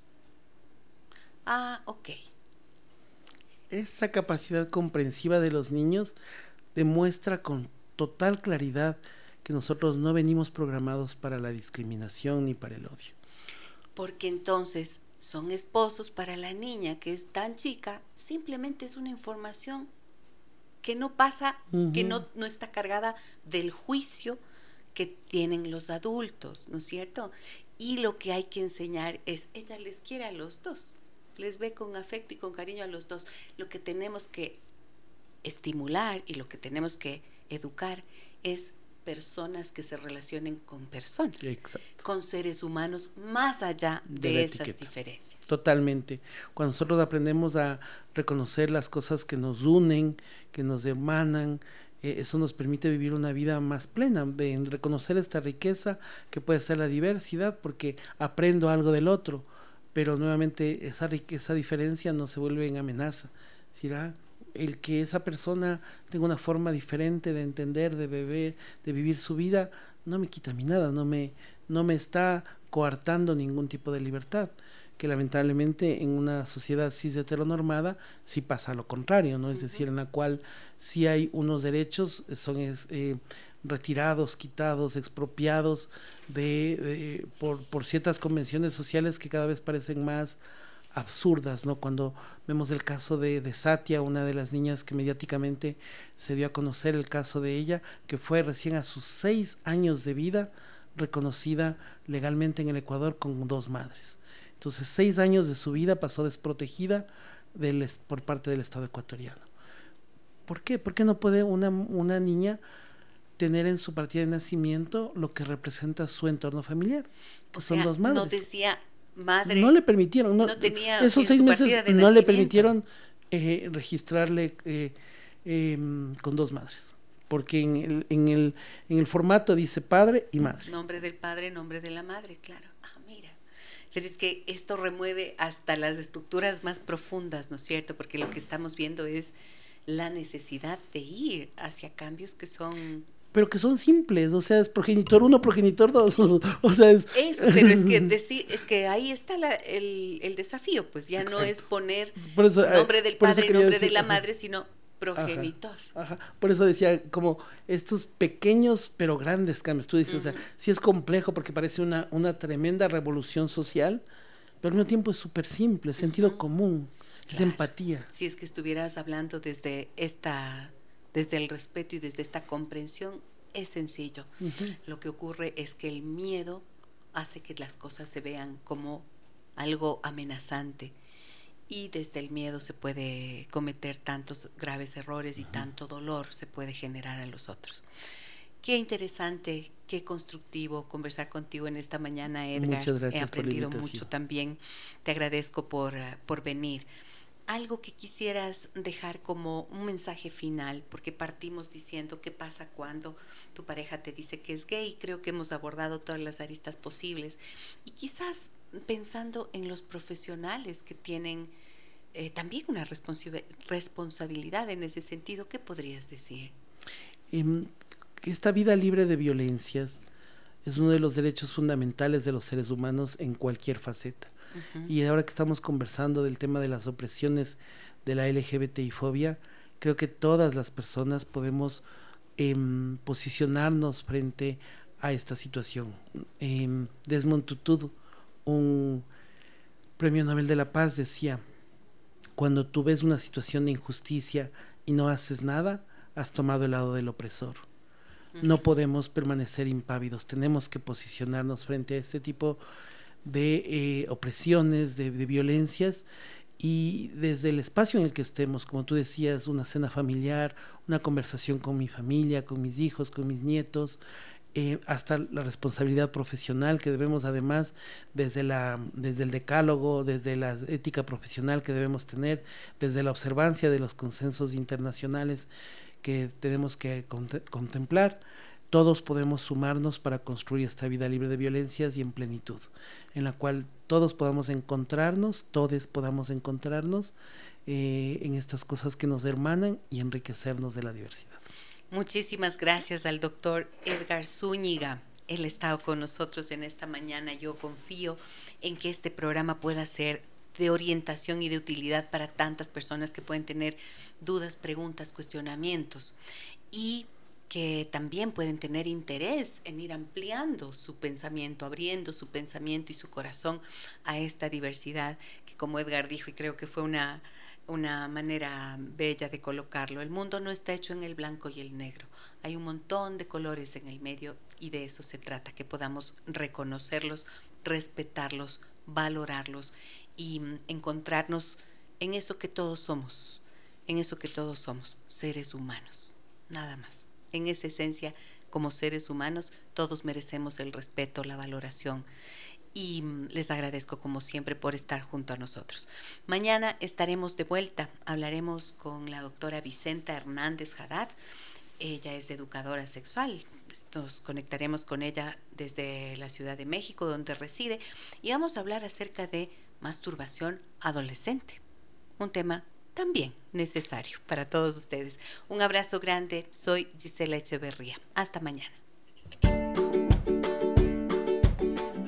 Ah, ok. Esa capacidad comprensiva de los niños demuestra con total claridad que nosotros no venimos programados para la discriminación ni para el odio. Porque entonces son esposos para la niña que es tan chica, simplemente es una información que no pasa, que no, no está cargada del juicio que tienen los adultos, ¿no es cierto? Y lo que hay que enseñar es, ella les quiere a los dos, les ve con afecto y con cariño a los dos. Lo que tenemos que estimular y lo que tenemos que educar es personas que se relacionen con personas, con seres humanos, más allá de, esas diferencias. Totalmente. Cuando nosotros aprendemos a reconocer las cosas que nos unen, que nos emanan, eh, eso nos permite vivir una vida más plena, en reconocer esta riqueza que puede ser la diversidad, porque aprendo algo del otro, pero nuevamente esa riqueza, diferencia no se vuelve en amenaza. ¿sí? el que esa persona tenga una forma diferente de entender, de beber, de vivir su vida, no me quita mí nada, no me, no me está coartando ningún tipo de libertad que lamentablemente en una sociedad cis heteronormada sí pasa lo contrario, ¿no? Es decir, en la cual sí hay unos derechos, son eh, retirados, quitados, expropiados de, por, por ciertas convenciones sociales que cada vez parecen más absurdas, ¿no? Cuando vemos el caso de, de, Satia, una de las niñas que mediáticamente se dio a conocer el caso de ella, que fue recién a sus seis años de vida reconocida legalmente en el Ecuador con dos madres. Entonces, seis años de su vida pasó desprotegida del, por parte del Estado ecuatoriano. ¿Por qué? ¿Por qué no puede una, una niña tener en su partida de nacimiento lo que representa su entorno familiar? Que son dos madres. No decía madre. No le permitieron, no, tenía esos seis meses no le permitieron eh, registrarle eh, em, con dos madres. Porque en el, en, el, en el formato dice padre y madre. Nombre del padre, nombre de la madre, claro. Pero es que esto remueve hasta las estructuras más profundas, ¿no es cierto? Porque lo que estamos viendo es la necesidad de ir hacia cambios que son pero que son simples, o sea, es progenitor uno, progenitor dos, *laughs* o sea, es... Eso, pero es que *laughs* decir, es que ahí está el, desafío, pues ya no es poner nombre del padre, nombre de la madre, sino progenitor. Ajá, Por eso decía, como estos pequeños pero grandes cambios. Tú dices, o sea, sí es complejo porque parece una, una tremenda revolución social, pero al mismo tiempo es súper simple, sentido común, es empatía. Si es que estuvieras hablando desde esta, desde el respeto y desde esta comprensión, es sencillo. Lo que ocurre es que el miedo hace que las cosas se vean como algo amenazante y desde el miedo se puede cometer tantos graves errores y tanto dolor se puede generar a los otros. Qué interesante, qué constructivo conversar contigo en esta mañana, Edgar. Muchas gracias He aprendido mucho también. Te agradezco por, eh, por venir. Algo que quisieras dejar como un mensaje final, porque partimos diciendo qué pasa cuando tu pareja te dice que es gay. Creo que hemos abordado todas las aristas posibles. Y quizás pensando en los profesionales que tienen eh, también una responsabilidad en ese sentido, ¿qué podrías decir? Em, esta vida libre de violencias es uno de los derechos fundamentales de los seres humanos en cualquier faceta. Y ahora que estamos conversando del tema de las opresiones de la LGBTI fobia, creo que todas las personas podemos em, posicionarnos frente a esta situación. Eh, Desmond Tutu un premio Nobel de la Paz decía, cuando tú ves una situación de injusticia y no haces nada, has tomado el lado del opresor. No podemos permanecer impávidos, tenemos que posicionarnos frente a este tipo de eh, opresiones, de, de, violencias y desde el espacio en el que estemos, como tú decías, una cena familiar, una conversación con mi familia, con mis hijos, con mis nietos, eh, hasta la responsabilidad profesional que debemos además desde la desde el decálogo desde la ética profesional que debemos tener desde la observancia de los consensos internacionales que tenemos que contemplar. Todos podemos sumarnos para construir esta vida libre de violencias y en plenitud en la cual todos podamos encontrarnos todos podamos encontrarnos eh, en estas cosas que nos hermanan y enriquecernos de la diversidad Muchísimas gracias al doctor Edgar Zúñiga. Él ha estado con nosotros en esta mañana. Yo confío en que este programa pueda ser de orientación y de utilidad para tantas personas que pueden tener dudas, preguntas, cuestionamientos y que también pueden tener interés en ir ampliando su pensamiento, abriendo su pensamiento y su corazón a esta diversidad que como Edgar dijo y creo que fue una una manera bella de colocarlo. El mundo no está hecho en el blanco y el negro. Hay un montón de colores en el medio y de eso se trata, que podamos reconocerlos, respetarlos, valorarlos y mm, encontrarnos en eso que todos somos, en eso que todos somos, seres humanos, nada más. En esa esencia, como seres humanos, todos merecemos el respeto, la valoración y les agradezco como siempre por estar junto a nosotros. Mañana estaremos de vuelta, hablaremos con la doctora Vicenta Hernández Haddad, ella es educadora sexual, nos conectaremos con ella desde la Ciudad de México donde reside y vamos a hablar acerca de masturbación adolescente, un tema también necesario para todos ustedes. Un abrazo grande, soy Gisela Echeverría. Hasta mañana.